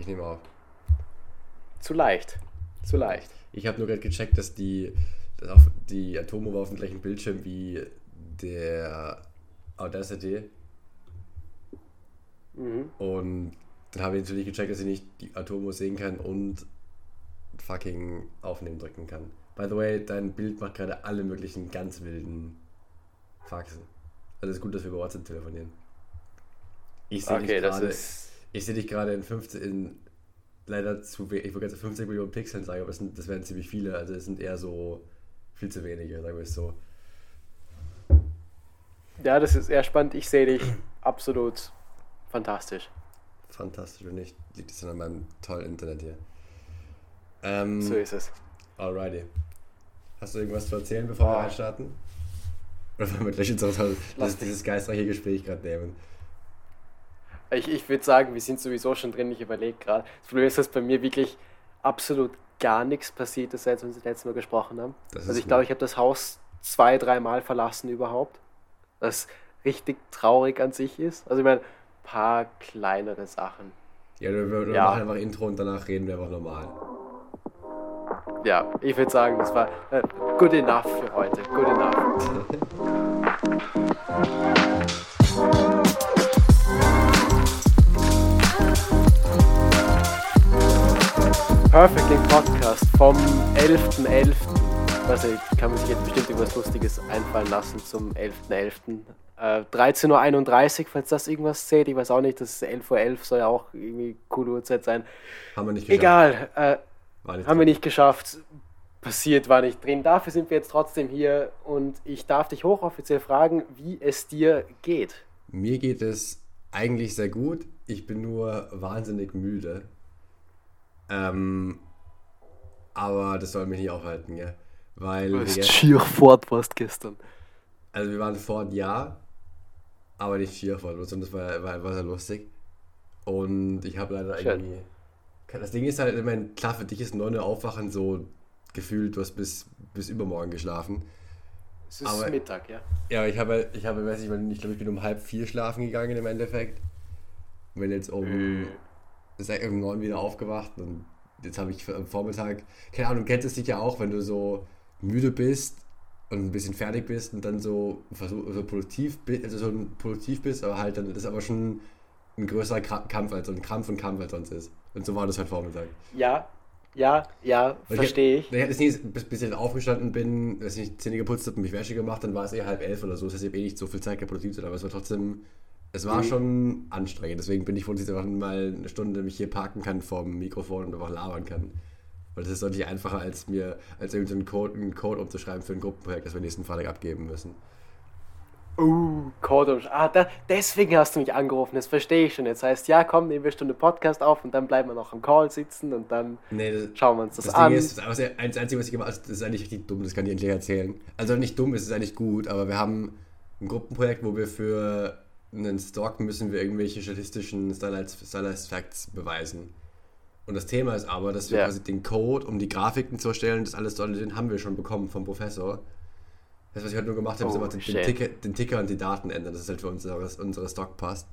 Ich nehme auf. Zu leicht. Zu leicht. Ich habe nur gerade gecheckt, dass die, dass auf, die Atome war auf dem gleichen Bildschirm wie der Audacity. Mhm. Und dann habe ich natürlich gecheckt, dass ich nicht die Atomo sehen kann und fucking aufnehmen drücken kann. By the way, dein Bild macht gerade alle möglichen ganz wilden Faxen. Also es ist gut, dass wir über WhatsApp telefonieren. Ich sehe Okay, dich das gerade. Ich sehe dich gerade in 15, in leider zu wenig, ich wollte jetzt 50 Millionen Pixeln sagen, aber es sind, das wären ziemlich viele, also es sind eher so viel zu wenige, sagen wir es so. Ja, das ist eher spannend. Ich sehe dich absolut fantastisch. Fantastisch, wenn nicht, liegt es an meinem tollen Internet hier. Ähm, So ist es. alrighty. Hast du irgendwas zu erzählen, bevor wir Ah. reinstarten? Oder wollen wir gleich unser Lass das, dieses geistreiche Gespräch gerade nehmen? Ich, ich würde sagen, wir sind sowieso schon drin. Ich überlege gerade. Das Problem ist, dass bei mir wirklich absolut gar nichts passiert ist, seit wir uns das letzte Mal gesprochen haben. Das also ich glaube, ich habe das Haus zwei, dreimal verlassen überhaupt. Was richtig traurig an sich ist. Also ich meine, ein paar kleinere Sachen. Ja, wir, wir Ja. machen einfach Intro und danach reden wir einfach normal. Ja, ich würde sagen, das war äh, good enough für heute. Good enough. Perfectly Podcast vom 11.11. Also kann man sich jetzt bestimmt irgendwas Lustiges einfallen lassen zum 11.11. Äh, 13.31 Uhr, falls das irgendwas zählt. Ich weiß auch nicht, das ist 11.11 Uhr, soll ja auch irgendwie coole Uhrzeit sein. Haben wir nicht geschafft. Egal, äh, nicht haben wir nicht geschafft. Passiert war nicht drin. Dafür sind wir jetzt trotzdem hier und ich darf dich hochoffiziell fragen, wie es dir geht. Mir geht es eigentlich sehr gut. Ich bin nur wahnsinnig müde. Ähm, aber das soll mich nicht aufhalten, ja. Weil wir, gest- schier fort warst gestern. also wir waren vor ja, aber nicht schier vor, sondern das war, war, war sehr lustig. Und ich habe leider Schön. irgendwie. Das Ding ist halt, ich meine, klar, für dich ist 9 Uhr aufwachen so gefühlt, du hast bis, bis übermorgen geschlafen. Es ist Aber- Mittag, ja. Ja, ich habe, ich habe, weiß nicht, ich glaube, ich bin um halb vier schlafen gegangen im Endeffekt. Bin jetzt um, Äh. Seit um neun wieder aufgewacht und jetzt habe ich am Vormittag, keine Ahnung, kennst es sicher auch, wenn du so müde bist und ein bisschen fertig bist und dann so, versuch, so produktiv bist, also so produktiv bist, aber halt dann das ist aber schon ein größerer Kampf als so ein Krampf und Kampf als sonst ist. Und so war das heute Vormittag. Ja, ja, ja, verstehe ich. Das Ding ist, bis, bis ich aufgestanden bin, dass ich Zähne geputzt habe und mich Wäsche gemacht, dann war es eher halb elf oder so. Das heißt, ich habe eh nicht so viel Zeit gehabt, produktiv zu sein, aber es war trotzdem, es war Mhm. schon anstrengend. Deswegen bin ich froh, dass ich einfach mal eine Stunde mich hier parken kann vor dem Mikrofon und einfach labern kann. Weil das ist deutlich einfacher, als mir, als irgendeinen Code, einen Code umzuschreiben für ein Gruppenprojekt, das wir nächsten Freitag abgeben müssen. Uh, Code Ah, da, deswegen hast du mich angerufen, das verstehe ich schon. Jetzt heißt, ja, komm, nehmen wir eine Stunde Podcast auf und dann bleiben wir noch am Call sitzen und dann Nee, das, schauen wir uns das, das an. Ding ist, das, ist das Einzige, was ich gemacht habe, das ist eigentlich richtig dumm, das kann ich endlich erzählen. Also nicht dumm, es ist eigentlich gut, aber wir haben ein Gruppenprojekt, wo wir für einen Stock müssen wir irgendwelche statistischen Stylized, Facts beweisen. Und das Thema ist aber, dass wir Ja. quasi den Code, um die Grafiken zu erstellen, das alles dort, den haben wir schon bekommen vom Professor. Das, was ich heute nur gemacht habe, ist Oh, einfach den, den. Ticker, den Ticker und die Daten ändern, dass es halt für unsere, unsere Stock passt.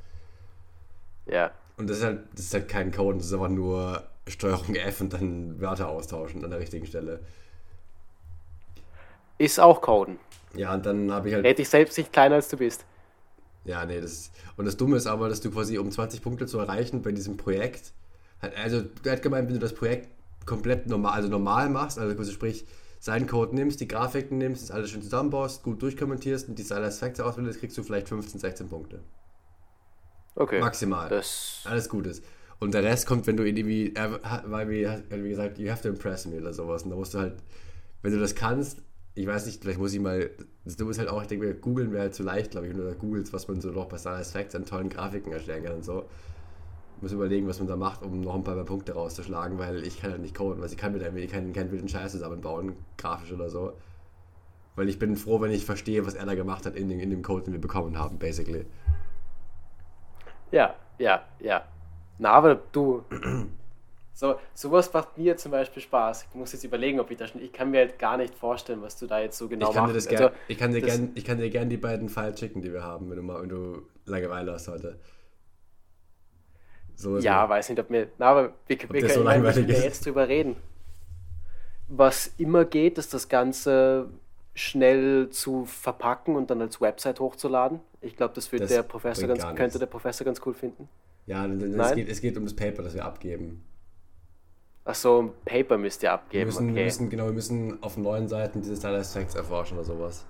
ja. Und das ist halt, das ist halt kein Code, das ist einfach nur Steuerung F und dann Wörter austauschen an der richtigen Stelle. Ist auch Coden. Ja, und dann habe ich halt. Red dich selbst nicht kleiner als du bist. Ja, nee, das. Und das Dumme ist aber, dass du quasi, um 20 Punkte zu erreichen bei diesem Projekt, also, der hat gemeint, wenn du das Projekt komplett normal, also normal machst, also quasi sprich, seinen Code nimmst, die Grafiken nimmst, das alles schön zusammenbaust, gut durchkommentierst und die Stylized Facts auswählst, kriegst du vielleicht 15, 16 Punkte. Okay. Maximal. Das. Alles gut ist. Und der Rest kommt, wenn du irgendwie, er hat- weil wie gesagt, you have to impress me oder sowas. Und da musst du halt, wenn du das kannst, ich weiß nicht, vielleicht muss ich mal, Dumme ist halt auch, ich denke mir, googeln wäre halt zu leicht, glaube ich, wenn du da googelst, was man so noch bei Stylized Facts an tollen Grafiken erstellen kann und so. Muss überlegen, was man da macht, um noch ein paar mehr Punkte rauszuschlagen, weil ich kann halt nicht coden, weil ich kann mit einem keinen, keinen wilden Scheiß zusammenbauen, grafisch oder so. Weil ich bin froh, wenn ich verstehe, was er da gemacht hat in dem, in dem Code, den wir bekommen haben, basically. Ja, ja, ja. Na, aber du. So, sowas macht mir zum Beispiel Spaß. Ich muss jetzt überlegen, ob ich das schon. Ich kann mir halt gar nicht vorstellen, was du da jetzt so genau ich kann dir machst. das gern, Also, ich kann dir das- gern, ich kann dir gern die beiden Files schicken, die wir haben, wenn du mal, wenn du Langeweile hast heute. So ja, so. weiß nicht, ob mir. Na, aber wir, das so meine, wir langweilig können ja ist. jetzt drüber reden. Was immer geht, ist das Ganze schnell zu verpacken und dann als Website hochzuladen. Ich glaube, das, wird Das der Professor ganz, könnte nichts. der Professor ganz cool finden. Ja, es geht, es geht um das Paper, das wir abgeben. Ach so, ein Paper müsst ihr Wir abgeben. müssen, wir okay. müssen, genau, wir müssen auf neuen Seiten diese Stylized Facts erforschen oder sowas.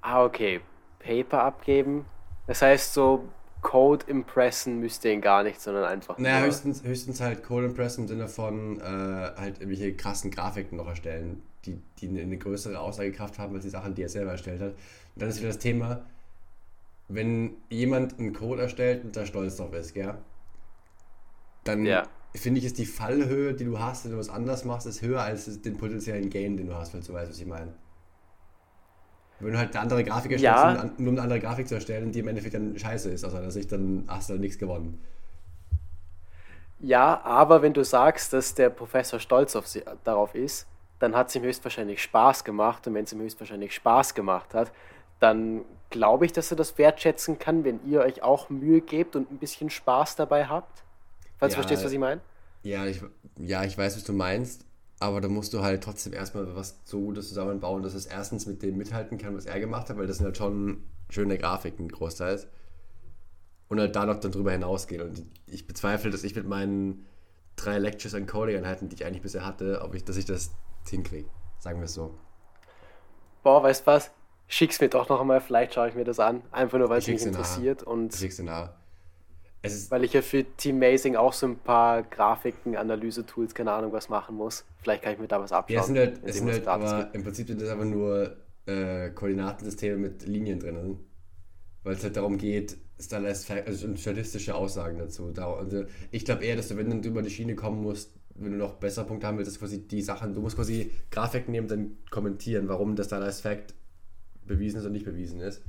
Ah, okay. Paper abgeben. Das heißt, so Code impressen müsst ihr ihn gar nicht, sondern einfach. Naja, höchstens, höchstens halt Code Impress im Sinne von äh, halt irgendwelche krassen Grafiken noch erstellen, die, die eine, eine größere Aussagekraft haben als die Sachen, die er selber erstellt hat. Und dann ist wieder das Thema, wenn jemand einen Code erstellt und da stolz drauf ist, gell? Dann Ja. finde ich, ist die Fallhöhe, die du hast, wenn du was anders machst, ist höher als den potenziellen Gain, den du hast, falls du weißt, was ich meine. Wenn du halt eine andere Grafik erstellst, Ja. nur, um- nur um eine andere Grafik zu erstellen, die im Endeffekt dann scheiße ist aus seiner Sicht, dann hast du halt nichts gewonnen. Ja, aber wenn du sagst, dass der Professor stolz auf sie, darauf ist, dann hat es ihm höchstwahrscheinlich Spaß gemacht. Und wenn es ihm höchstwahrscheinlich Spaß gemacht hat, dann glaube ich, dass er das wertschätzen kann, wenn ihr euch auch Mühe gebt und ein bisschen Spaß dabei habt. Falls Ja. du verstehst, was ich meine? Ja ich, ja, ich weiß, was du meinst, aber da musst du halt trotzdem erstmal was so Gutes zusammenbauen, dass es erstens mit dem mithalten kann, was er gemacht hat, weil das sind halt schon schöne Grafiken großteils. Und halt da noch dann drüber hinausgehen. Und ich bezweifle, dass ich mit meinen drei Lectures an Coding-Einheiten, die ich eigentlich bisher hatte, ob ich, dass ich das hinkriege. Sagen wir es so. Boah, weißt du was? Schick's mir doch noch einmal, vielleicht schaue ich mir das an. Einfach nur, weil es Ich mich schick's dir interessiert und Das legst du nahe. Weil ich ja für Team Amazing auch so ein paar Grafiken, Analyse-Tools, keine Ahnung, was machen muss. Vielleicht kann ich mir da was abschauen. ja, es sind halt, es sind halt aber gibt. im Prinzip sind das einfach nur äh, Koordinatensysteme mit Linien drinnen. Weil es halt darum geht, Fact, also statistische Aussagen dazu. Da, also ich glaube eher, dass du, wenn du über die Schiene kommen musst, wenn du noch besser Punkte haben willst, dass quasi die Sachen, du musst quasi Grafiken nehmen und dann kommentieren, warum das Stylized Fact bewiesen ist und nicht bewiesen ist.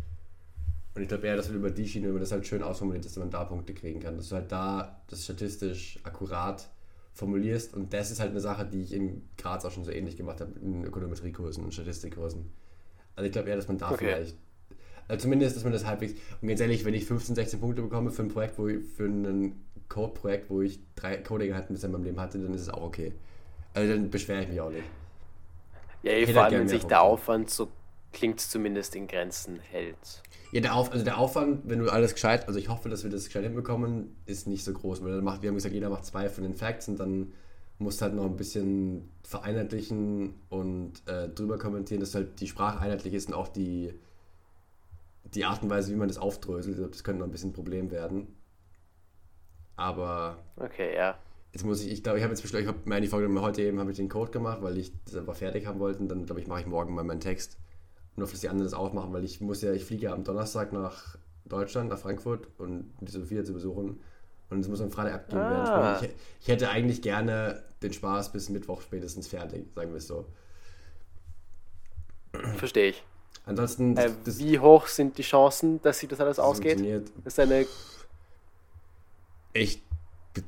Und ich glaube eher, dass du über die Schiene, wenn man das halt schön ausformuliert, dass man da Punkte kriegen kann. Dass du halt da das statistisch akkurat formulierst. Und das ist halt eine Sache, die ich in Graz auch schon so ähnlich gemacht habe, in Ökonometriekursen und Statistikkursen. Also ich glaube eher, dass man da Okay. vielleicht. Also zumindest, dass man das halbwegs. Und ganz ehrlich, wenn ich 15, 16 Punkte bekomme für ein Projekt, wo ich, für ein Code-Projekt, wo ich drei Coding-Einheiten bisher in meinem Leben hatte, dann ist es auch okay. Also dann beschwere ich mich auch nicht. Ja, hätte vor halt allem, wenn sich der. Aufwand so klingt zumindest in Grenzen hält. Ja, der, Auf, also der Aufwand, wenn du alles gescheit, also ich hoffe, dass wir das gescheit hinbekommen, ist nicht so groß. Weil dann macht, wir haben gesagt, jeder macht zwei von den Facts und dann musst du halt noch ein bisschen vereinheitlichen und äh, drüber kommentieren, dass halt die Sprache einheitlich ist und auch die, die Art und Weise, wie man das aufdröselt. Glaube, Das könnte noch ein bisschen ein Problem werden. Aber Okay, ja. jetzt muss ich, ich glaube, ich habe jetzt beschlossen, ich habe mir eigentlich vorgenommen, heute eben habe ich den Code gemacht, weil ich das einfach fertig haben wollte. Und dann, glaube ich, mache ich morgen mal meinen Text. Und hoffe, dass die anderen das auch machen, weil ich muss ja, ich fliege ja am Donnerstag nach Deutschland, nach Frankfurt und um die Sophia zu besuchen. Und es muss am Freitag abgegeben Ah. werden. Ich, ich hätte eigentlich gerne den Spaß bis Mittwoch spätestens fertig, sagen wir es so. Verstehe ich. Ansonsten, Äh, das, wie hoch sind die Chancen, dass sich das alles das ausgeht? ist eine. Ich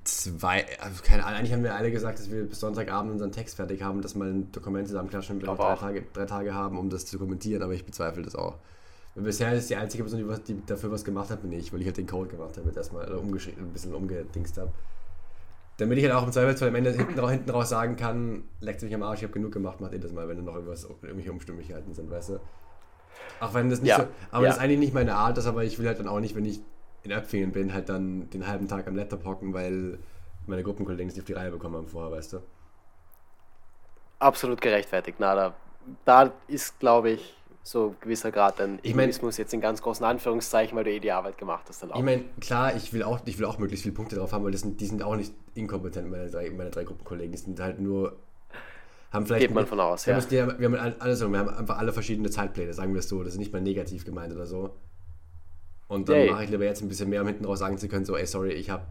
zwei, also keine Ahnung, eigentlich haben wir alle gesagt, dass wir bis Sonntagabend unseren Text fertig haben, dass wir ein Dokument zusammenklatschen und wir drei. Tage, drei Tage haben, um das zu kommentieren, aber ich bezweifle das auch. Weil bisher ist die einzige Person, die, was, die dafür was gemacht hat, bin ich, weil ich halt den Code gemacht habe, erstmal oder umgeschrieben, ein bisschen umgedingst habe. Damit ich halt auch im Zweifelsfall am Ende hinten, hinten raus sagen kann, leckt mich am Arsch, ich habe genug gemacht, macht ihr das mal, wenn noch irgendwas, irgendwelche Umstimmigkeiten sind, weißt du? Auch wenn das nicht Ja, so, aber ja. das ist eigentlich nicht meine Art, das aber ich will halt dann auch nicht, wenn ich in Öpfingen bin, halt dann den halben Tag am Laptop hocken, weil meine Gruppenkollegen es nicht auf die Reihe bekommen haben vorher, weißt du? Absolut gerechtfertigt. Na, da, da ist, glaube ich, so ein gewisser Grad ein Ich mein- Egoismus jetzt in ganz großen Anführungszeichen, weil du eh die Arbeit gemacht hast. Dann auch. Ich meine, klar, ich will, auch, ich will auch möglichst viele Punkte drauf haben, weil das sind, die sind auch nicht inkompetent, meine drei, meine drei Gruppenkollegen. Die sind halt nur. Haben vielleicht. Geht man von aus, wir ja. Haben, wir haben, wir haben all- alles, wir haben einfach alle verschiedene Zeitpläne, sagen wir es so. Das ist nicht mal negativ gemeint oder so. Und dann Yay. mache ich lieber jetzt ein bisschen mehr, um hinten raus sagen zu können, so, ey, sorry, ich habe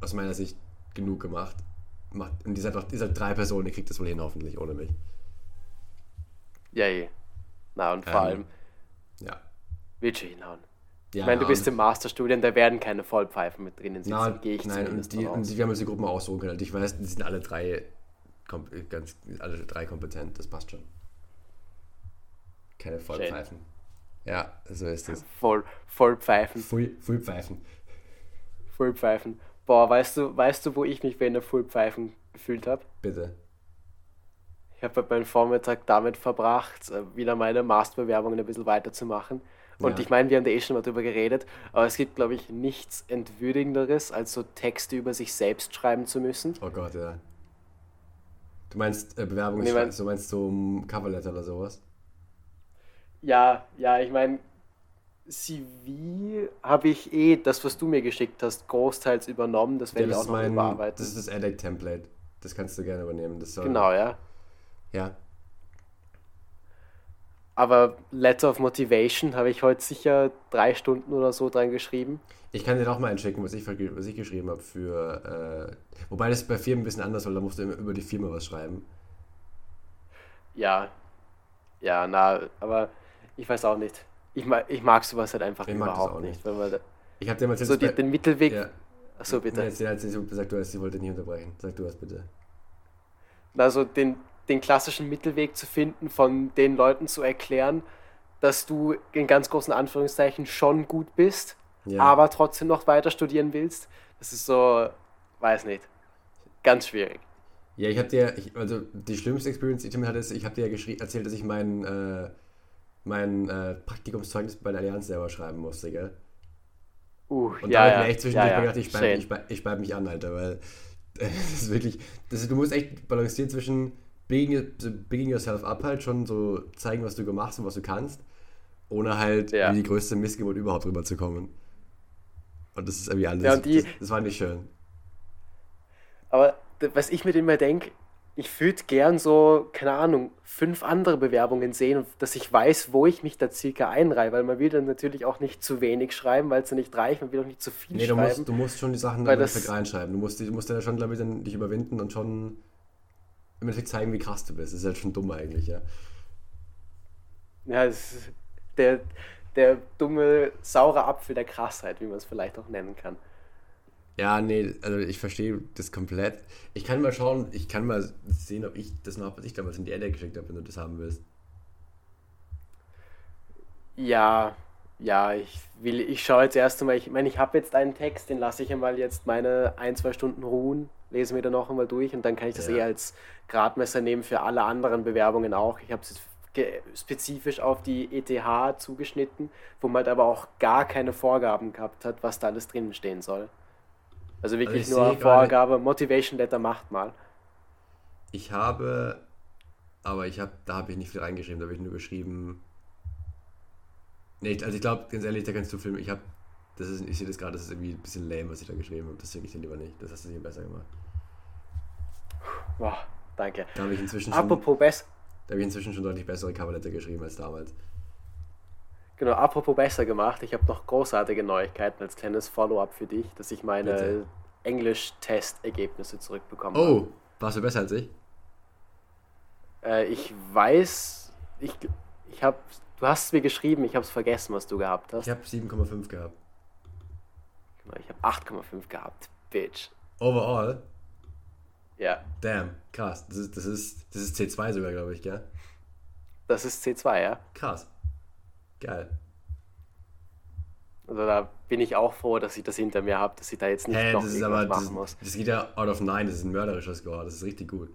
aus meiner Sicht genug gemacht. Macht, und ihr seid, doch, ihr seid drei Personen, ihr kriegt das wohl hin, hoffentlich, ohne mich. Ja, eh. Na, und vor Ähm, allem, Ja. wird schon hinhauen. ja ich meine, du bist im Masterstudien, da werden keine Vollpfeifen mit drinnen sitzen, Na, gehe ich nein, und, die, und die, wir haben uns die Gruppen aussuchen können. Und ich weiß, die sind alle drei ganz alle drei kompetent, das passt schon. Keine Vollpfeifen. Ja, so ist es. Voll, voll pfeifen. Full, full pfeifen. Full pfeifen. Boah, weißt du, weißt du, wo ich mich während der Full pfeifen gefühlt habe? Bitte. Ich habe meinen Vormittag damit verbracht, äh, wieder meine Masterbewerbungen ein bisschen weiterzumachen. Und Ja. ich meine, wir haben da eh schon mal drüber geredet, aber es gibt, glaube ich, nichts Entwürdigenderes, als so Texte über sich selbst schreiben zu müssen. Oh Gott, ja. Du meinst äh, Bewerbung, Nee, mein- du meinst so ein Coverletter oder sowas? Ja, ja, ich meine, CV habe ich eh, das, was du mir geschickt hast, großteils übernommen. Das Ja, werde ich auch ist noch mein, überarbeiten. das ist das edX-Template. Das kannst du gerne übernehmen. Das soll, Genau, ja. Ja. Aber Letter of Motivation habe ich heute sicher drei Stunden oder so dran geschrieben. Ich kann dir auch mal einschicken, was ich, was ich geschrieben habe für. Äh, wobei das bei Firmen ein bisschen anders, weil da musst du immer über die Firma was schreiben. Ja, ja, na, aber ich weiß auch nicht. Ich mag, ich mag sowas halt einfach Ich überhaupt auch nicht. Da, Ich habe dir mal erzählt, so dass die, den Mittelweg. Ja. Achso, bitte. Nee, Erzähl, erzähl, sag du hast, ich wollte nicht unterbrechen. Sag du hast bitte. Also den, den klassischen Mittelweg zu finden, von den Leuten zu erklären, dass du in ganz großen Anführungszeichen schon gut bist, Ja. aber trotzdem noch weiter studieren willst. Das ist so, weiß nicht, ganz schwierig. Ja, ich habe dir, ich, also die schlimmste Experience, die ich damit hatte, ist, ich habe dir ja erzählt, dass ich mein, äh, mein äh, Praktikumszeugnis bei der Allianz selber schreiben musste, gell? Uh, Und ja, da habe ich mir echt zwischendurch ja, gedacht, ich Shane. ich beib, ich beib mich an, Alter, weil äh, das ist wirklich, das ist, du musst echt balancieren zwischen bigging, bigging yourself up halt, schon so zeigen, was du gemacht hast und was du kannst, ohne halt Ja. wie die größte Missgeburt überhaupt rüberzukommen. Und das ist irgendwie alles, Ja, die- das, das war nicht schön. Aber was ich mir immer denke, ich würde gern so, keine Ahnung, fünf andere Bewerbungen sehen, dass ich weiß, wo ich mich da circa einreihe, weil man will dann natürlich auch nicht zu wenig schreiben, weil es ja nicht reicht, man will auch nicht zu viel Nee, du schreiben. musst, du musst schon die Sachen im Endeffekt reinschreiben. Du musst, du musst ja schon, glaube ich, dann dich überwinden und schon im Endeffekt zeigen, wie krass du bist. Das ist halt schon dumm eigentlich, ja. Ja, es ist der, der dumme, saure Apfel der Krassheit, wie man es vielleicht auch nennen kann. Ja, nee, also ich verstehe das komplett. Ich kann mal schauen, ich kann mal sehen, ob ich das noch was ich damals in die Erde geschickt habe, wenn du das haben willst. Ja, ja, ich will, ich schaue jetzt erst einmal, ich meine, ich habe jetzt einen Text, den lasse ich einmal jetzt meine ein, zwei Stunden ruhen, lese mir dann noch einmal durch und dann kann ich das Ja. eh als Gradmesser nehmen für alle anderen Bewerbungen auch. Ich habe es spezifisch auf die ETH zugeschnitten, wo man halt aber auch gar keine Vorgaben gehabt hat, was da alles drinnen stehen soll. Also wirklich ich nur sehe gerade- Vorgabe, Motivation Letter macht mal. Ich habe, aber ich habe, da habe ich nicht viel reingeschrieben, da habe ich nur geschrieben. Nee, also ich glaube, ganz ehrlich, da kannst du filmen. Ich habe, das ist, ich sehe das gerade, das ist irgendwie ein bisschen lame, was ich da geschrieben habe. Das schicke ich dir lieber nicht. Das hast du dir besser gemacht. Boah, danke. Da habe ich inzwischen schon, Apropos besser. da habe ich inzwischen schon deutlich bessere Coverletter geschrieben als damals. Genau, apropos besser gemacht, ich habe noch großartige Neuigkeiten als kleines Follow-up für dich, dass ich meine. Englisch-Test-Ergebnisse zurückbekommen habe. Oh, warst du besser als ich? Äh, ich weiß, ich, ich habe, du hast es mir geschrieben, ich habe es vergessen, was du gehabt hast. Ich habe 7,5 gehabt. Genau, ich habe 8,5 gehabt, Bitch. Overall? Ja, Damn, krass. Das ist, das ist, das ist C2 sogar, glaube ich, gell? das ist C2, ja. Krass. Geil. Also da bin ich auch froh, dass ich das hinter mir habe, dass ich da jetzt nicht Hä, noch das aber, das, machen muss. das geht ja out of 9, das ist ein mörderischer Score, das ist richtig gut.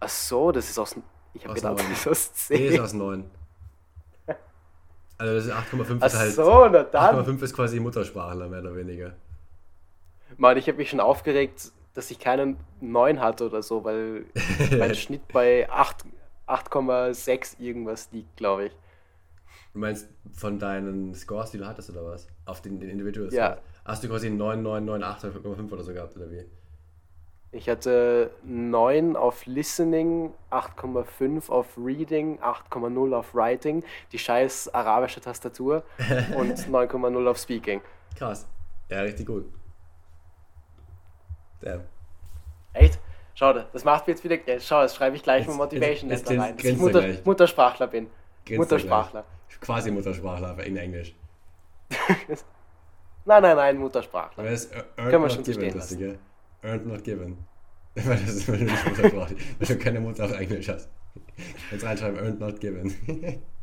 Ach so, das ist aus, ich habe gedacht, neun. das ist aus Nee, ist 10. aus 9. Also das ist 8,5 Ach ist halt. so, na dann. 8,5 ist quasi Muttersprachler, mehr oder weniger. Mann, ich habe mich schon aufgeregt, dass ich keinen 9 hatte oder so, weil mein Schnitt bei 8 8,6 irgendwas liegt, glaube ich. Du meinst von deinen Scores, die du hattest, oder was? Auf den, den Individual Ja. Hast du quasi 9, 9, 9, 8, 8,5 oder so gehabt, oder wie? Ich hatte 9 auf Listening, 8,5 auf Reading, 8,0 auf Writing, die scheiß arabische Tastatur und 9,0 auf Speaking. Krass. Ja, richtig gut. Damn. Echt? Schau, das macht mir jetzt wieder. Ja, schau, das schreibe ich gleich Jetzt- mal Motivation jetzt- jetzt rein, dass ich er Mutter. Muttersprachler bin. Grinst er Muttersprachler. Quasi Muttersprachler, in Englisch. Nein, nein, nein, Muttersprachler. Aber das ist earned Können wir schon given, das Ding, Earned not given. Weil das ist, wenn du nicht Muttersprachler, weil du keine Mutter auf Englisch hast. Jetzt reinschreiben, earned not given.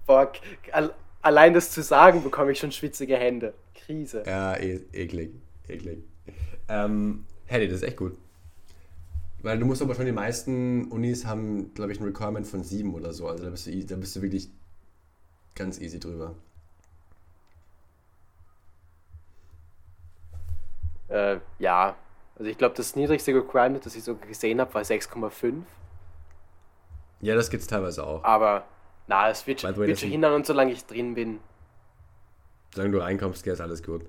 Boah, k- al- allein das zu sagen, bekomme ich schon schwitzige Hände. Krise. Ja, e eklig. Eklig. Ähm, hey, das ist echt gut. Weil du musst aber schon, die meisten Unis haben, glaube ich, ein Requirement von sieben oder so. Also da bist du, da bist du wirklich ganz easy drüber. Äh, ja, also ich glaube, das niedrigste Requirement, das ich so gesehen habe, war 6,5. Ja, das gibt es teilweise auch. Aber, na, es wird, way, wird schon hindern und solange ich drin bin. Solange du reinkommst, geht alles gut.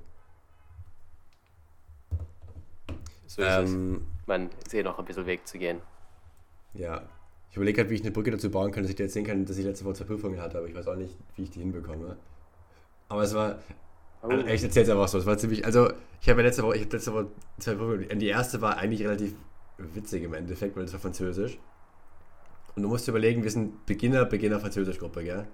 So ist ähm, es. Man ist eh noch ein bisschen Weg zu gehen. Ja. Ich überlege halt, wie ich eine Brücke dazu bauen kann, dass ich dir erzählen kann, dass ich letzte Woche zwei Prüfungen hatte, aber ich weiß auch nicht, wie ich die hinbekomme. Aber es war, Oh. Also, ich erzähl's einfach so. Es war ziemlich. Also, ich habe ja letzte Woche, ich habe letzte Woche zwei Prüfungen. Die erste war eigentlich relativ witzig im Endeffekt, weil es war Französisch. Und du musst dir überlegen, wir sind Beginner, Beginner Französischgruppe, gell?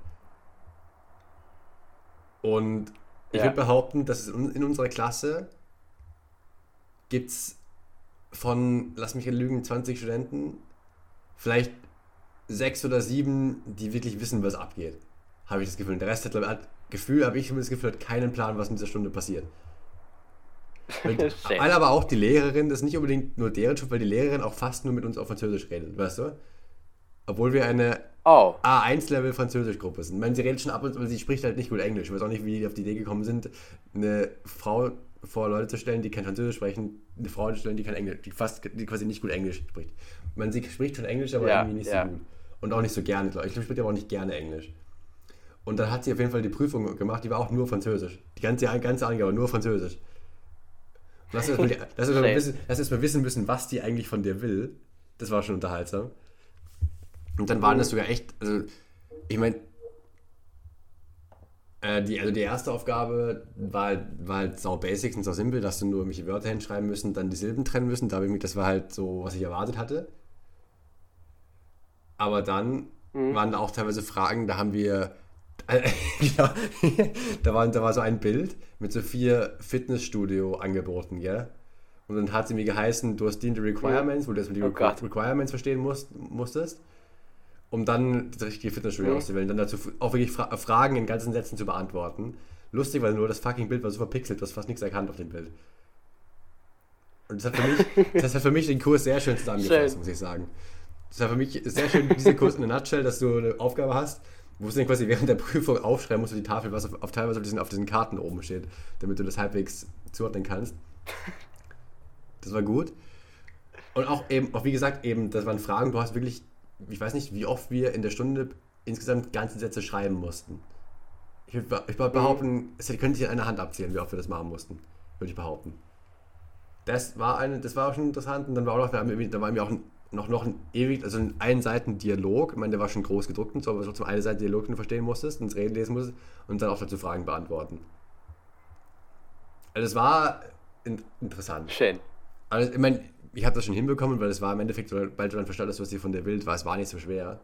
Und ich ja. würde behaupten, dass es in unserer Klasse gibt's von, lass mich lügen, 20 Studenten, vielleicht sechs oder sieben, die wirklich wissen, was abgeht. Habe ich das Gefühl. Und der Rest hat, glaube ich, Gefühl, habe ich zumindest das Gefühl, hat keinen Plan, was in dieser Stunde passiert. weil aber auch die Lehrerin, das ist nicht unbedingt nur deren Schuld, weil die Lehrerin auch fast nur mit uns auf Französisch redet, weißt du? Obwohl wir eine oh. A1-Level Französisch-Gruppe sind. Ich meine, sie redet schon ab und zu, sie spricht halt nicht gut Englisch. Ich weiß auch nicht, wie die auf die Idee gekommen sind, eine Frau vor Leute zu stellen, die kein Französisch sprechen, eine Frau zu stellen, die kein Englisch, die fast, die quasi nicht gut Englisch spricht. Ich meine, sie spricht schon Englisch, aber ja, irgendwie nicht ja. so gut. Und auch nicht so gerne, glaube ich. Ich spricht aber auch nicht gerne Englisch. Und dann hat sie auf jeden Fall die Prüfung gemacht, die war auch nur Französisch. Die ganze, ganze Angabe, nur Französisch. Lass uns mal, lass uns mal, wissen, lass uns mal wissen müssen, was die eigentlich von dir will. Das war schon unterhaltsam. Und dann waren das sogar echt, also ich meine, äh, die, also die erste Aufgabe war, war halt sau basic und sau simpel, dass du nur irgendwelche Wörter hinschreiben müssen, dann die Silben trennen müssen. Da das war halt so, was ich erwartet hatte. Aber dann mhm. waren da auch teilweise Fragen, da haben wir ja, da, war, da war so ein Bild mit so vier Fitnessstudio-Angeboten, gell? Und dann hat sie mir geheißen, du hast die Requirements, wo du mit die oh Requirements verstehen musst, musstest, um dann das richtige Fitnessstudio mhm. auszuwählen. Dann dazu auch wirklich Fra Fragen in ganzen Sätzen zu beantworten. Lustig, weil nur das fucking Bild war so verpixelt, du hast fast nichts erkannt auf dem Bild. Und das hat für mich, das hat für mich den Kurs sehr schön zusammengefasst, schön. muss ich sagen. Das war für mich sehr schön, dieser Kurs in der Nutshell, dass du eine Aufgabe hast wo du dann quasi während der Prüfung aufschreiben musst, die Tafel, was auf, auf teilweise auf diesen, auf diesen Karten oben steht, damit du das halbwegs zuordnen kannst. Das war gut. Und auch eben, auch wie gesagt, eben, das waren Fragen, du hast wirklich, ich weiß nicht, wie oft wir in der Stunde insgesamt ganze Sätze schreiben mussten. Ich würde würd behaupten, mhm. es könnte sich in einer Hand abzählen, wie oft wir das machen mussten. Würde ich behaupten. Das war, eine, das war auch schon interessant und dann war auch noch, da war mir auch ein noch, noch ein ewig, also ein einen Seiten Dialog, ich meine, der war schon groß gedruckt und so, aber trotzdem eine Seite Dialog, den du verstehen musstest, ins Reden lesen musstest und dann auch dazu Fragen beantworten. Also das war in, interessant. Schön. Also ich meine, ich habe das schon hinbekommen, weil es war im Endeffekt, weil du dann verstanden hast, was dir von der Wild war, es war nicht so schwer.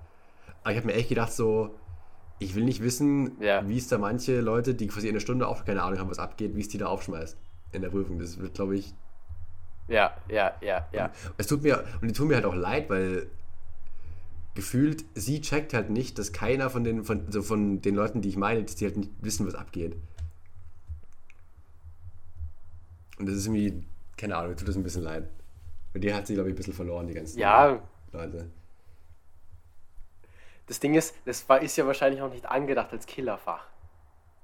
Aber ich habe mir echt gedacht, so, ich will nicht wissen, ja. wie es da manche Leute, die quasi in einer Stunde auch keine Ahnung haben, was abgeht, wie es die da aufschmeißt in der Prüfung. Das wird, glaube ich, ja, ja, ja, ja. Es tut mir, und die tun mir halt auch leid, weil gefühlt, sie checkt halt nicht, dass keiner von den, von, so von den Leuten, die ich meine, dass die halt nicht wissen, was abgeht. Und das ist irgendwie, keine Ahnung, tut das ein bisschen leid. Bei dir hat sie, glaube ich, ein bisschen verloren, die ganzen ja. Leute. Das Ding ist, das war, ist ja wahrscheinlich auch nicht angedacht als Killerfach.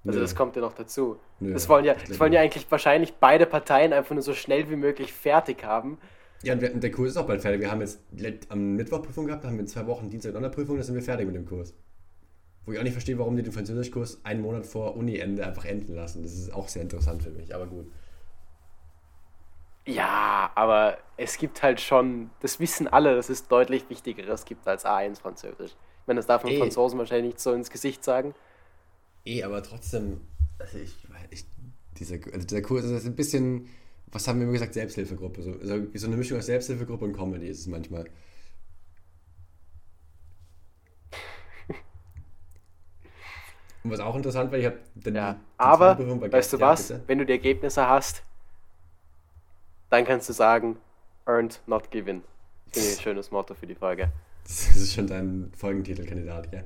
Also Nö. das kommt ja noch dazu. Nö, das wollen ja, das wollen ja eigentlich wahrscheinlich beide Parteien einfach nur so schnell wie möglich fertig haben. Ja, und wir, der Kurs ist auch bald fertig. Wir haben jetzt am Mittwoch Prüfung gehabt, haben wir zwei Wochen Dienstag Sonderprüfung, dann sind wir fertig mit dem Kurs. Wo ich auch nicht verstehe, warum die den Französischkurs einen Monat vor Uni-Ende einfach enden lassen. Das ist auch sehr interessant für mich, aber gut. Ja, aber es gibt halt schon, das wissen alle, dass es deutlich Wichtigeres gibt als A1 Französisch. Ich meine, das darf man Franzosen wahrscheinlich nicht so ins Gesicht sagen. Eh, aber trotzdem, also ich, ich dieser, also dieser Kurs ist ein bisschen, was haben wir immer gesagt, Selbsthilfegruppe. So, also so eine Mischung aus Selbsthilfegruppe und Comedy ist es manchmal. Und was auch interessant war, ich habe dann ja, die, aber weißt du was, bitte. wenn du die Ergebnisse hast, dann kannst du sagen, earned, not given. Finde ich ein schönes Motto für die Folge. Das ist schon dein Folgentitelkandidat, ja?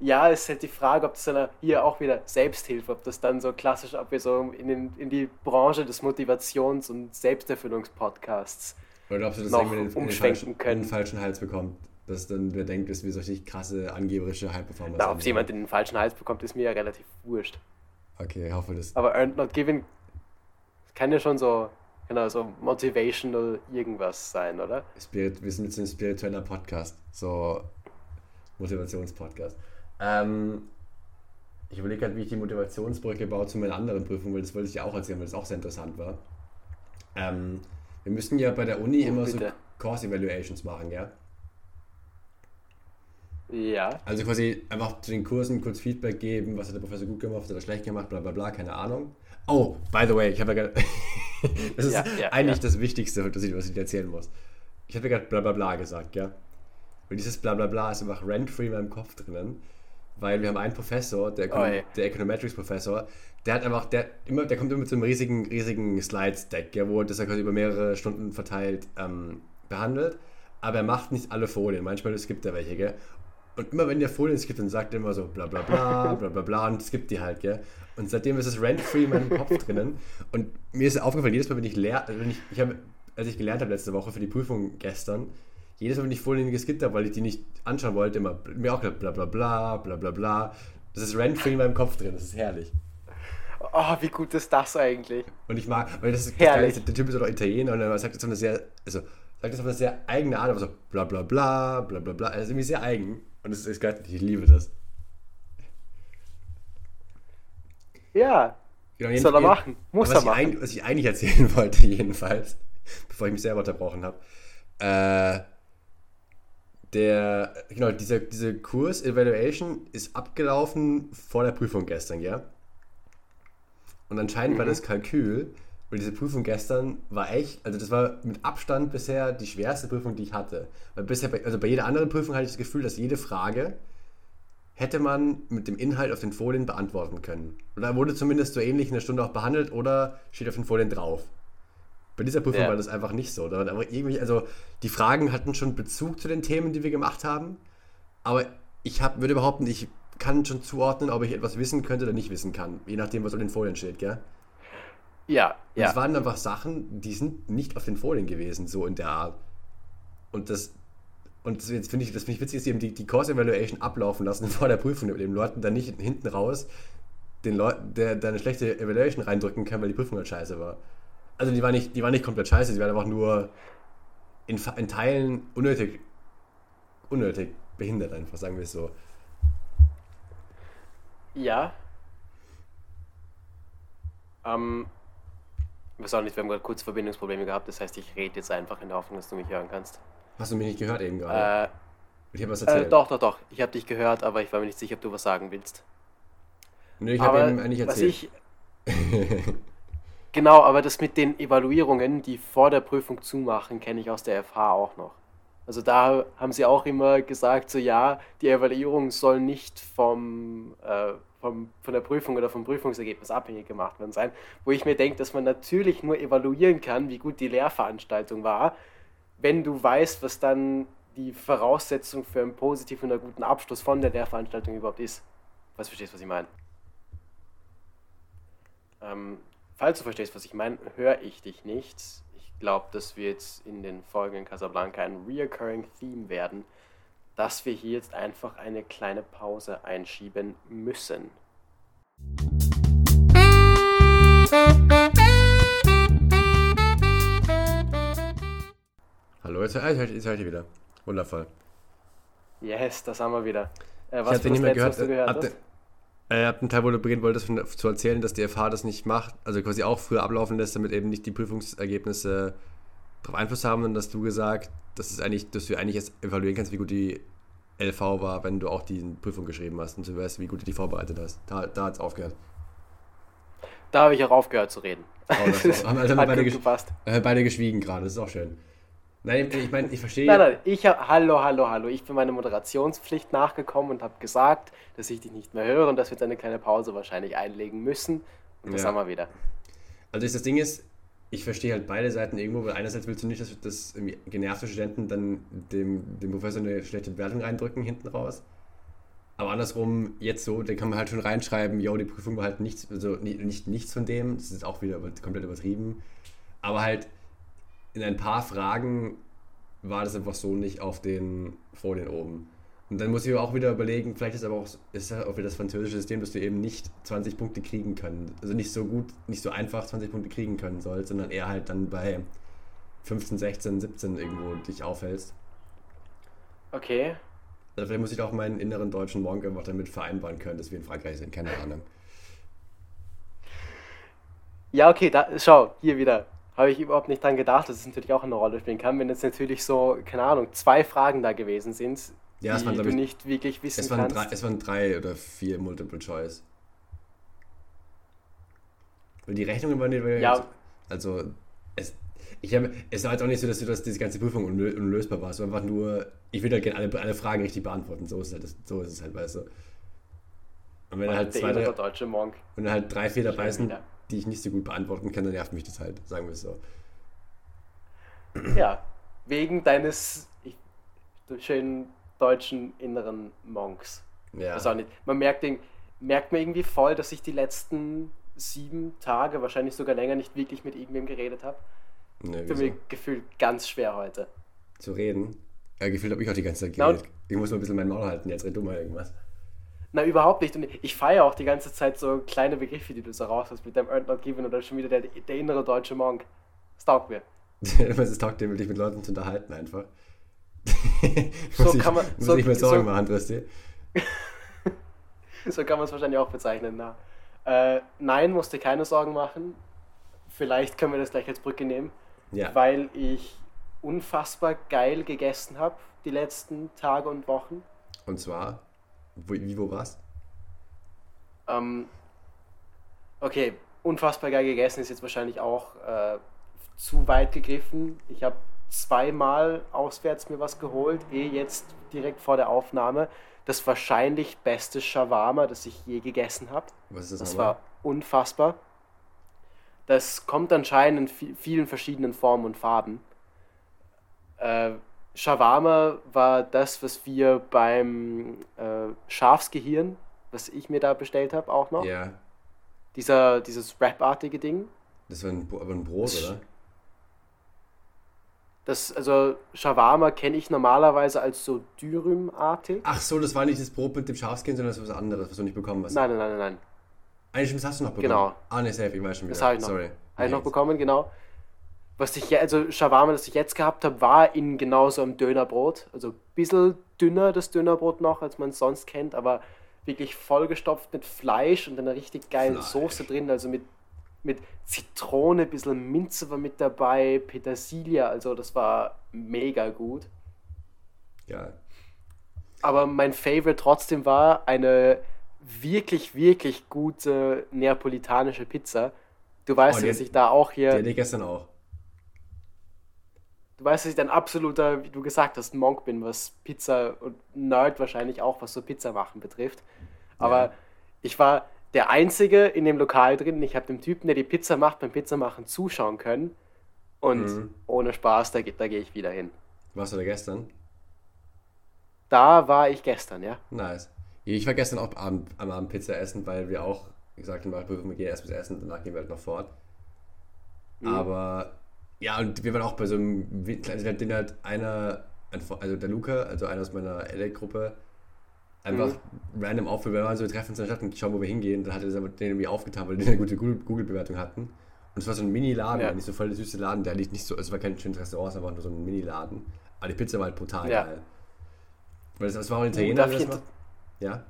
Ja, es ist halt die Frage, ob das dann hier auch wieder Selbsthilfe, ob das dann so klassisch, so in, den, in die Branche des Motivations- und Selbsterfüllungspodcasts Oder ob du das noch irgendwie in, den- in, den umschwenken falschen, in können. den falschen Hals bekommt. Dass dann wer denkt, dass wir so richtig krasse, angeberische High-Performer Na, sind. ob jemand in den falschen Hals bekommt, ist mir ja relativ wurscht. Okay, ich hoffe, das. Aber Earned Not Given kann ja schon so, genau, so motivational irgendwas sein, oder? Spirit, wir sind jetzt ein spiritueller Podcast. So Motivationspodcast. Ähm, ich überlege gerade, wie ich die Motivationsbrücke baue zu meiner anderen Prüfung, weil das wollte ich ja auch erzählen, weil das auch sehr interessant war. Ähm, wir müssen ja bei der Uni Oh, immer bitte. so Course Evaluations machen, ja? Ja. Also quasi einfach zu den Kursen kurz Feedback geben, was hat der Professor gut gemacht, was hat er schlecht gemacht, bla bla bla, keine Ahnung. Oh, by the way, ich habe ja gerade. das ist Ja, ja, eigentlich ja. das Wichtigste, das ich, was ich dir erzählen muss. Ich habe ja gerade bla bla bla gesagt, ja? Und dieses bla bla bla ist einfach rent-free in meinem Kopf drinnen, weil wir haben einen Professor, der, Econ Oi. der Econometrics-Professor, der hat einfach, der, immer, der kommt immer mit so einem riesigen, riesigen Slides-Deck, ja, wo das er quasi über mehrere Stunden verteilt ähm, behandelt, aber er macht nicht alle Folien, manchmal skippt er welche, gell? Und immer wenn der Folien skippt, dann sagt er immer so bla bla bla, bla bla bla und skippt die halt, gell? Und seitdem ist es rent-free in meinem Kopf drinnen. Und mir ist aufgefallen, jedes Mal, wenn ich leer, wenn ich, ich habe, als ich gelernt habe letzte Woche für die Prüfung gestern, jedes Mal, wenn ich Folien geskippt habe, weil ich die nicht anschauen wollte, immer mir auch gedacht, bla bla bla, bla bla bla. Das ist rent-free in meinem Kopf drin, das ist herrlich. Oh, wie gut ist das eigentlich? Und ich mag, weil das ist das Herrlich. Geile, der Typ ist auch Italiener und er sagt das auf eine sehr, also sagt das auf eine sehr eigene Art, aber so bla bla bla, bla bla bla. Er ist irgendwie sehr eigen und es ist geil, ich liebe das. Ja, Genau, jeden- soll er machen. Muss er ich machen. Ein, was ich eigentlich erzählen wollte, jedenfalls, bevor ich mich selber unterbrochen habe, äh, der, genau, dieser, dieser Kurs Evaluation ist abgelaufen vor der Prüfung gestern, ja? Und anscheinend war Mhm. das Kalkül, weil diese Prüfung gestern war echt, also das war mit Abstand bisher die schwerste Prüfung, die ich hatte. Weil bisher, bei, also bei jeder anderen Prüfung hatte ich das Gefühl, dass jede Frage hätte man mit dem Inhalt auf den Folien beantworten können. Oder wurde zumindest so ähnlich in der Stunde auch behandelt oder steht auf den Folien drauf. Bei dieser Prüfung Ja. war das einfach nicht so. Da irgendwie, also die Fragen hatten schon Bezug zu den Themen, die wir gemacht haben, aber ich hab, würde behaupten, ich kann schon zuordnen, ob ich etwas wissen könnte oder nicht wissen kann, je nachdem, was auf den Folien steht, gell? Ja, Und ja. Es waren einfach Sachen, die sind nicht auf den Folien gewesen, so in der Art. Und das, und das jetzt finde ich, das finde ich witzig, dass eben die, die Course Evaluation ablaufen lassen vor der Prüfung, mit den Leuten dann nicht hinten raus den Leuten, der da eine schlechte Evaluation reindrücken kann, weil die Prüfung halt scheiße war. Also die war nicht, die war nicht komplett scheiße, sie war einfach nur in, in Teilen unnötig, unnötig behindert einfach, sagen wir es so. Ja. Ähm, ich weiß auch nicht, wir haben gerade kurz Verbindungsprobleme gehabt, das heißt, ich rede jetzt einfach in der Hoffnung, dass du mich hören kannst. Hast du mich nicht gehört eben gerade? Äh, ich habe was äh, erzählt. doch, doch, doch. Ich habe dich gehört, aber ich war mir nicht sicher, ob du was sagen willst. Nö, ich habe eben eigentlich was erzählt. ich Genau, aber das mit den Evaluierungen, die vor der Prüfung zumachen, kenne ich aus der FH auch noch. Also da haben sie auch immer gesagt, so ja, die Evaluierung soll nicht vom, äh, vom, von der Prüfung oder vom Prüfungsergebnis abhängig gemacht werden sein. Wo ich mir denke, dass man natürlich nur evaluieren kann, wie gut die Lehrveranstaltung war, wenn du weißt, was dann die Voraussetzung für einen positiven oder guten Abschluss von der Lehrveranstaltung überhaupt ist. Was verstehst, was ich meine? Ähm, falls du verstehst, was ich meine, höre ich dich nicht. Ich glaube, dass wir jetzt in den Folgen in Casablanca ein reoccurring Theme werden, dass wir hier jetzt einfach eine kleine Pause einschieben müssen. Hallo, jetzt, ah, jetzt, ich- ich dich wieder. Wundervoll. Yes, das haben wir wieder. Äh, Ich was den das nicht mehr letzte, was du gehört. gehört Hab äh, hab den Teil, wo du beginnen wolltest, zu erzählen, dass die FH das nicht macht, also quasi auch früher ablaufen lässt, damit eben nicht die Prüfungsergebnisse darauf Einfluss haben. Und dass du gesagt, dass, es eigentlich, dass du eigentlich jetzt evaluieren kannst, wie gut die LV war, wenn du auch die Prüfung geschrieben hast und du weißt, wie gut du die vorbereitet hast. Da, da hat es aufgehört. Da habe ich auch aufgehört zu reden. Oh, das haben also Hat beide, gesch beide geschwiegen gerade, das ist auch schön. Nein, ich meine, ich verstehe. Nein, nein, ich hab, hallo, hallo, hallo. Ich bin meiner Moderationspflicht nachgekommen und habe gesagt, dass ich dich nicht mehr höre und dass wir jetzt eine kleine Pause wahrscheinlich einlegen müssen. Und das Ja. haben wir wieder. Also ist das Ding ist, ich verstehe halt beide Seiten irgendwo, weil einerseits willst du nicht, dass, dass genervte Studenten dann dem, dem Professor eine schlechte Bewertung reindrücken hinten raus. Aber andersrum, jetzt so, da kann man halt schon reinschreiben, yo, die Prüfung war halt nichts, also nicht, nicht nichts von dem, das ist auch wieder komplett übertrieben. Aber halt in ein paar Fragen war das einfach so nicht auf den Folien oben. Und dann muss ich auch wieder überlegen, vielleicht ist aber auch, ist auch wieder das französische System, dass du eben nicht 20 Punkte kriegen können, also nicht so gut, nicht so einfach 20 Punkte kriegen können sollst, sondern eher halt dann bei 15, 16, 17 irgendwo dich aufhältst. Okay. Also vielleicht muss ich auch meinen inneren deutschen Monk einfach damit vereinbaren können, dass wir in Frankreich sind, keine Ahnung. Ja, okay, da, schau, hier wieder. Habe ich überhaupt nicht dran gedacht, dass es natürlich auch eine Rolle spielen kann, wenn jetzt natürlich so, keine Ahnung, zwei Fragen da gewesen sind, Ja, die waren, du ich, nicht wirklich wissen es waren, kannst. drei, es waren drei oder vier Multiple Choice. Weil die Rechnungen waren nicht, Ja. also es, ich habe, es war jetzt auch nicht so, dass du das, diese ganze Prüfung unlö unlösbar war. Es war einfach nur, ich will halt gerne alle, alle Fragen richtig beantworten. So ist, es halt, so ist es halt, weißt du. Und wenn halt zwei, drei, dann halt drei, vier dabei sind. Die ich nicht so gut beantworten kann, dann nervt mich das halt, sagen wir es so. Ja, wegen deines ich, schönen deutschen inneren Monks. Ja. Auch nicht. Man merkt, den- merkt mir irgendwie voll, dass ich die letzten sieben Tage, wahrscheinlich sogar länger, nicht wirklich mit irgendwem geredet habe. Ne, Für wieso? mich gefühlt ganz schwer heute. Zu reden. Ja, gefühlt habe ich auch die ganze Zeit geredet. Ich muss mal ein bisschen mein Maul halten, jetzt red du mal irgendwas. Na, überhaupt nicht. Und ich feiere auch die ganze Zeit so kleine Begriffe, die du so raus hast, mit dem Earned Not Given oder schon wieder der, der innere deutsche Monk. Das taugt mir. Ist taugt dir, dich mit Leuten zu unterhalten einfach. So muss ich, kann man- Muss so- ich mir Sorgen so- machen, Tristi. So kann man es wahrscheinlich auch bezeichnen. Na. Äh, nein, musst dir keine Sorgen machen. Vielleicht können wir das gleich als Brücke nehmen, Ja. weil ich unfassbar geil gegessen habe die letzten Tage und Wochen. Und zwar, wo, wie, wo war's? Ähm, okay, unfassbar geil gegessen ist jetzt wahrscheinlich auch äh, zu weit gegriffen. Ich habe zweimal auswärts mir was geholt, eh jetzt direkt vor der Aufnahme. Das wahrscheinlich beste Shawarma, das ich je gegessen habe. Was ist das, Das war unfassbar. Das kommt anscheinend in vi- vielen verschiedenen Formen und Farben. Äh, Shawarma war das, was wir beim äh, Schafsgehirn, was ich mir da bestellt habe, auch noch. Ja, Dieser, dieses Wrap-artige Ding. das war ein, aber ein Brot, Das- oder? Das, also Shawarma kenne ich normalerweise als so Dürüm-artig. Ach so, das war nicht das Brot mit dem Schafskin, sondern das war was anderes, was du nicht bekommen hast. Nein, nein, nein, nein, nein. Eigentlich das hast du noch bekommen. Genau. Ah, ne, safe, ich weiß schon wieder. Das habe ich noch. Sorry. Habe ich noch bekommen, genau. Was ich, also Shawarma, das ich jetzt gehabt habe, war in genauso einem Dönerbrot. Also ein bisschen dünner das Dönerbrot noch, als man es sonst kennt, aber wirklich vollgestopft mit Fleisch und einer richtig geilen Fleisch. Soße drin, also mit, mit Zitrone, ein bisschen Minze war mit dabei, Petersilie, also das war mega gut. Ja. Aber mein Favorite trotzdem war eine wirklich, wirklich gute neapolitanische Pizza. Du weißt Oh, ja, dass ich da auch hier. Die hatte ich gestern auch. Du weißt, dass ich ein absoluter, wie du gesagt hast, Monk bin, was Pizza und Nerd wahrscheinlich auch, was so Pizza machen betrifft. Aber Ja. ich war der Einzige in dem Lokal drin. Ich habe dem Typen, der die Pizza macht, beim Pizzamachen zuschauen können. Und Mhm. ohne Spaß, da, da gehe ich wieder hin. Warst du da gestern? Da war ich gestern, ja. Nice. Ich war gestern auch Abend, am Abend Pizza essen, weil wir auch gesagt haben, wir gehen erst bis essen, danach gehen wir halt noch fort. Mhm. Aber ja, und wir waren auch bei so einem kleinen Dinner, hat einer, also der Luca, also einer aus meiner LA-Gruppe, einfach Mhm. random auf, wir waren so, wir treffen uns in der Stadt und schauen, wo wir hingehen. Dann hat er den irgendwie aufgetan, weil die eine gute Google- Google-Bewertung hatten. Und es war so ein Mini-Laden, Ja. nicht so voll der süße Laden, der liegt nicht so, es war kein schönes Restaurant, es war einfach nur so ein Mini-Laden. Aber die Pizza war halt brutal Ja. geil. Weil das, das war auch ein Italiener, ich das macht. Ja.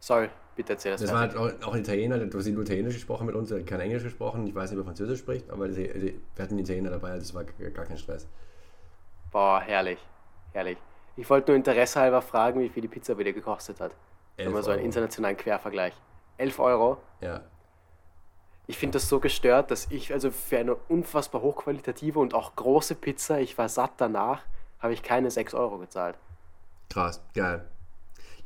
Sorry, bitte erzähl das. Das war halt auch, auch ein Italiener, der hat nur Italienisch gesprochen mit uns, der hat kein Englisch gesprochen. Ich weiß nicht, ob er Französisch spricht, aber die- die- wir hatten Italiener dabei, also das war gar kein Stress. Boah, herrlich. Herrlich. Ich wollte nur Interesse halber fragen, wie viel die Pizza bei dir gekostet hat. Wenn 11 man so einen Euro. internationalen Quervergleich. 11 Euro. Ja. Ich finde das so gestört, dass ich, also für eine unfassbar hochqualitative und auch große Pizza, ich war satt danach, habe ich keine 6 Euro gezahlt. Krass, geil.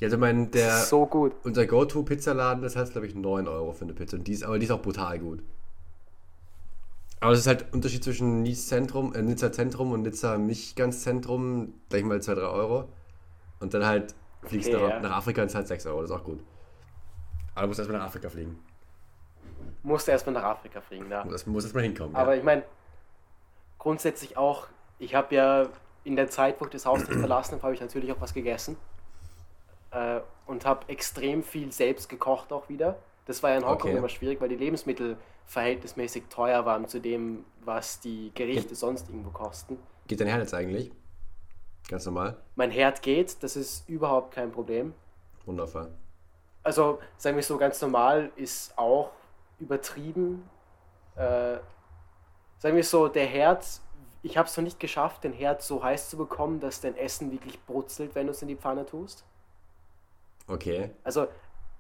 Ja, also mein, der, Das so gut. unser Go-To-Pizzaladen, das heißt, glaube ich, 9 Euro für eine Pizza. Und die ist, aber die ist auch brutal gut. Aber es ist halt Unterschied zwischen Nice Zentrum, äh, Nizza Zentrum und Nizza nicht ganz Zentrum, gleich mal 2, 3 Euro. Und dann halt fliegst Okay, nach, ja. nach Afrika und zahlst 6 Euro, das ist auch gut. Aber du musst erstmal nach Afrika fliegen. Musste erstmal nach Afrika fliegen, ja. Du musst erstmal hinkommen. Aber ja. ich meine, grundsätzlich auch, ich habe ja in der Zeit, wo ich das Haus nicht verlassen habe, habe ich natürlich auch was gegessen. Äh, und habe extrem viel selbst gekocht auch wieder. Das war ja in Hongkong Okay. immer schwierig, weil die Lebensmittel verhältnismäßig teuer waren zu dem, was die Gerichte sonst irgendwo kosten. Geht dein Herr jetzt eigentlich? Ganz normal? Mein Herd geht, das ist überhaupt kein Problem. Wundervoll. Also, sagen wir so, ganz normal ist auch übertrieben. Äh, sagen wir so, der Herd, ich habe es noch nicht geschafft, den Herd so heiß zu bekommen, dass dein Essen wirklich brutzelt, wenn du es in die Pfanne tust. Okay. Also,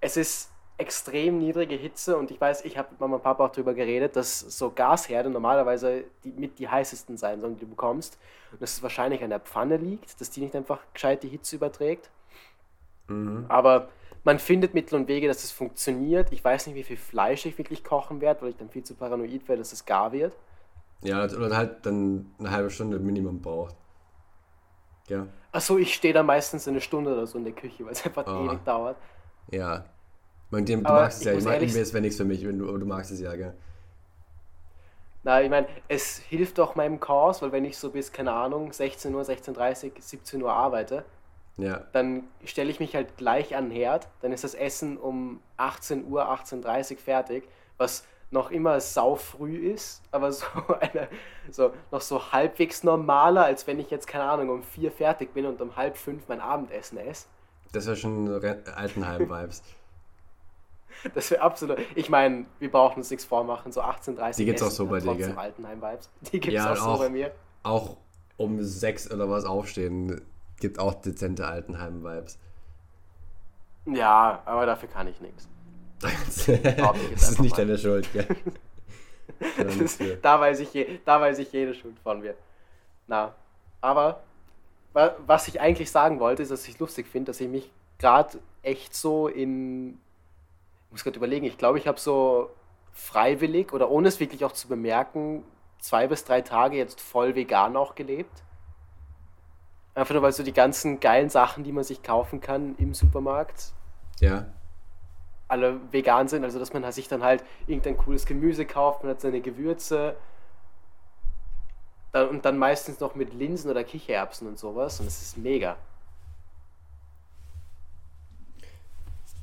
es ist extrem niedrige Hitze und ich weiß, ich habe mit Mama und Papa auch darüber geredet, dass so Gasherde normalerweise die, mit die heißesten sein sollen, die du bekommst. Und dass es wahrscheinlich an der Pfanne liegt, dass die nicht einfach gescheit die Hitze überträgt. Aber man findet Mittel und Wege, dass es funktioniert. Ich weiß nicht, wie viel Fleisch ich wirklich kochen werde, weil ich dann viel zu paranoid werde, dass es gar wird. Ja, oder halt dann eine halbe Stunde Minimum braucht. Ja. Achso, ich stehe da meistens eine Stunde oder so in der Küche, weil es einfach Ah. ewig dauert. Ja. Man, du Aber magst es ja. Ich muss mag ehrlich- irgendwie, es wäre nichts für mich, wenn du, aber du magst es ja, gell? Na, ich meine, es hilft auch meinem Chaos, weil wenn ich so bis, keine Ahnung, 16 Uhr, 16.30 Uhr, 17 Uhr arbeite, Ja. dann stelle ich mich halt gleich an den Herd, dann ist das Essen um 18 Uhr, 18.30 Uhr fertig, was noch immer sau früh ist, aber so, eine, so noch so halbwegs normaler, als wenn ich jetzt, keine Ahnung, um vier fertig bin und um halb fünf mein Abendessen esse. Das wäre schon Altenheim-Vibes. Das wäre absolut. Ich meine, wir brauchen uns nichts vormachen, so 18.30 Die gibt's auch essen so hat bei dir, gell? Altenheim-Vibes. Die gibt es Ja, auch so auch. bei mir. auch um sechs oder was aufstehen, gibt auch dezente Altenheim-Vibes. Ja, aber dafür kann ich nichts. Das ist nicht deine Schuld, gell? Für- da, weiß ich je, da weiß ich jede Schuld von mir. Na, aber wa- was ich eigentlich sagen wollte, ist, dass ich lustig finde, dass ich mich gerade echt so in. Ich muss gerade überlegen, ich glaube, ich habe so freiwillig oder ohne es wirklich auch zu bemerken, zwei bis drei Tage jetzt voll vegan auch gelebt. Einfach nur, weil so die ganzen geilen Sachen, die man sich kaufen kann im Supermarkt, ja. Alle vegan sind, also dass man sich dann halt irgendein cooles Gemüse kauft, man hat seine Gewürze und dann meistens noch mit Linsen oder Kichererbsen und sowas und das ist mega.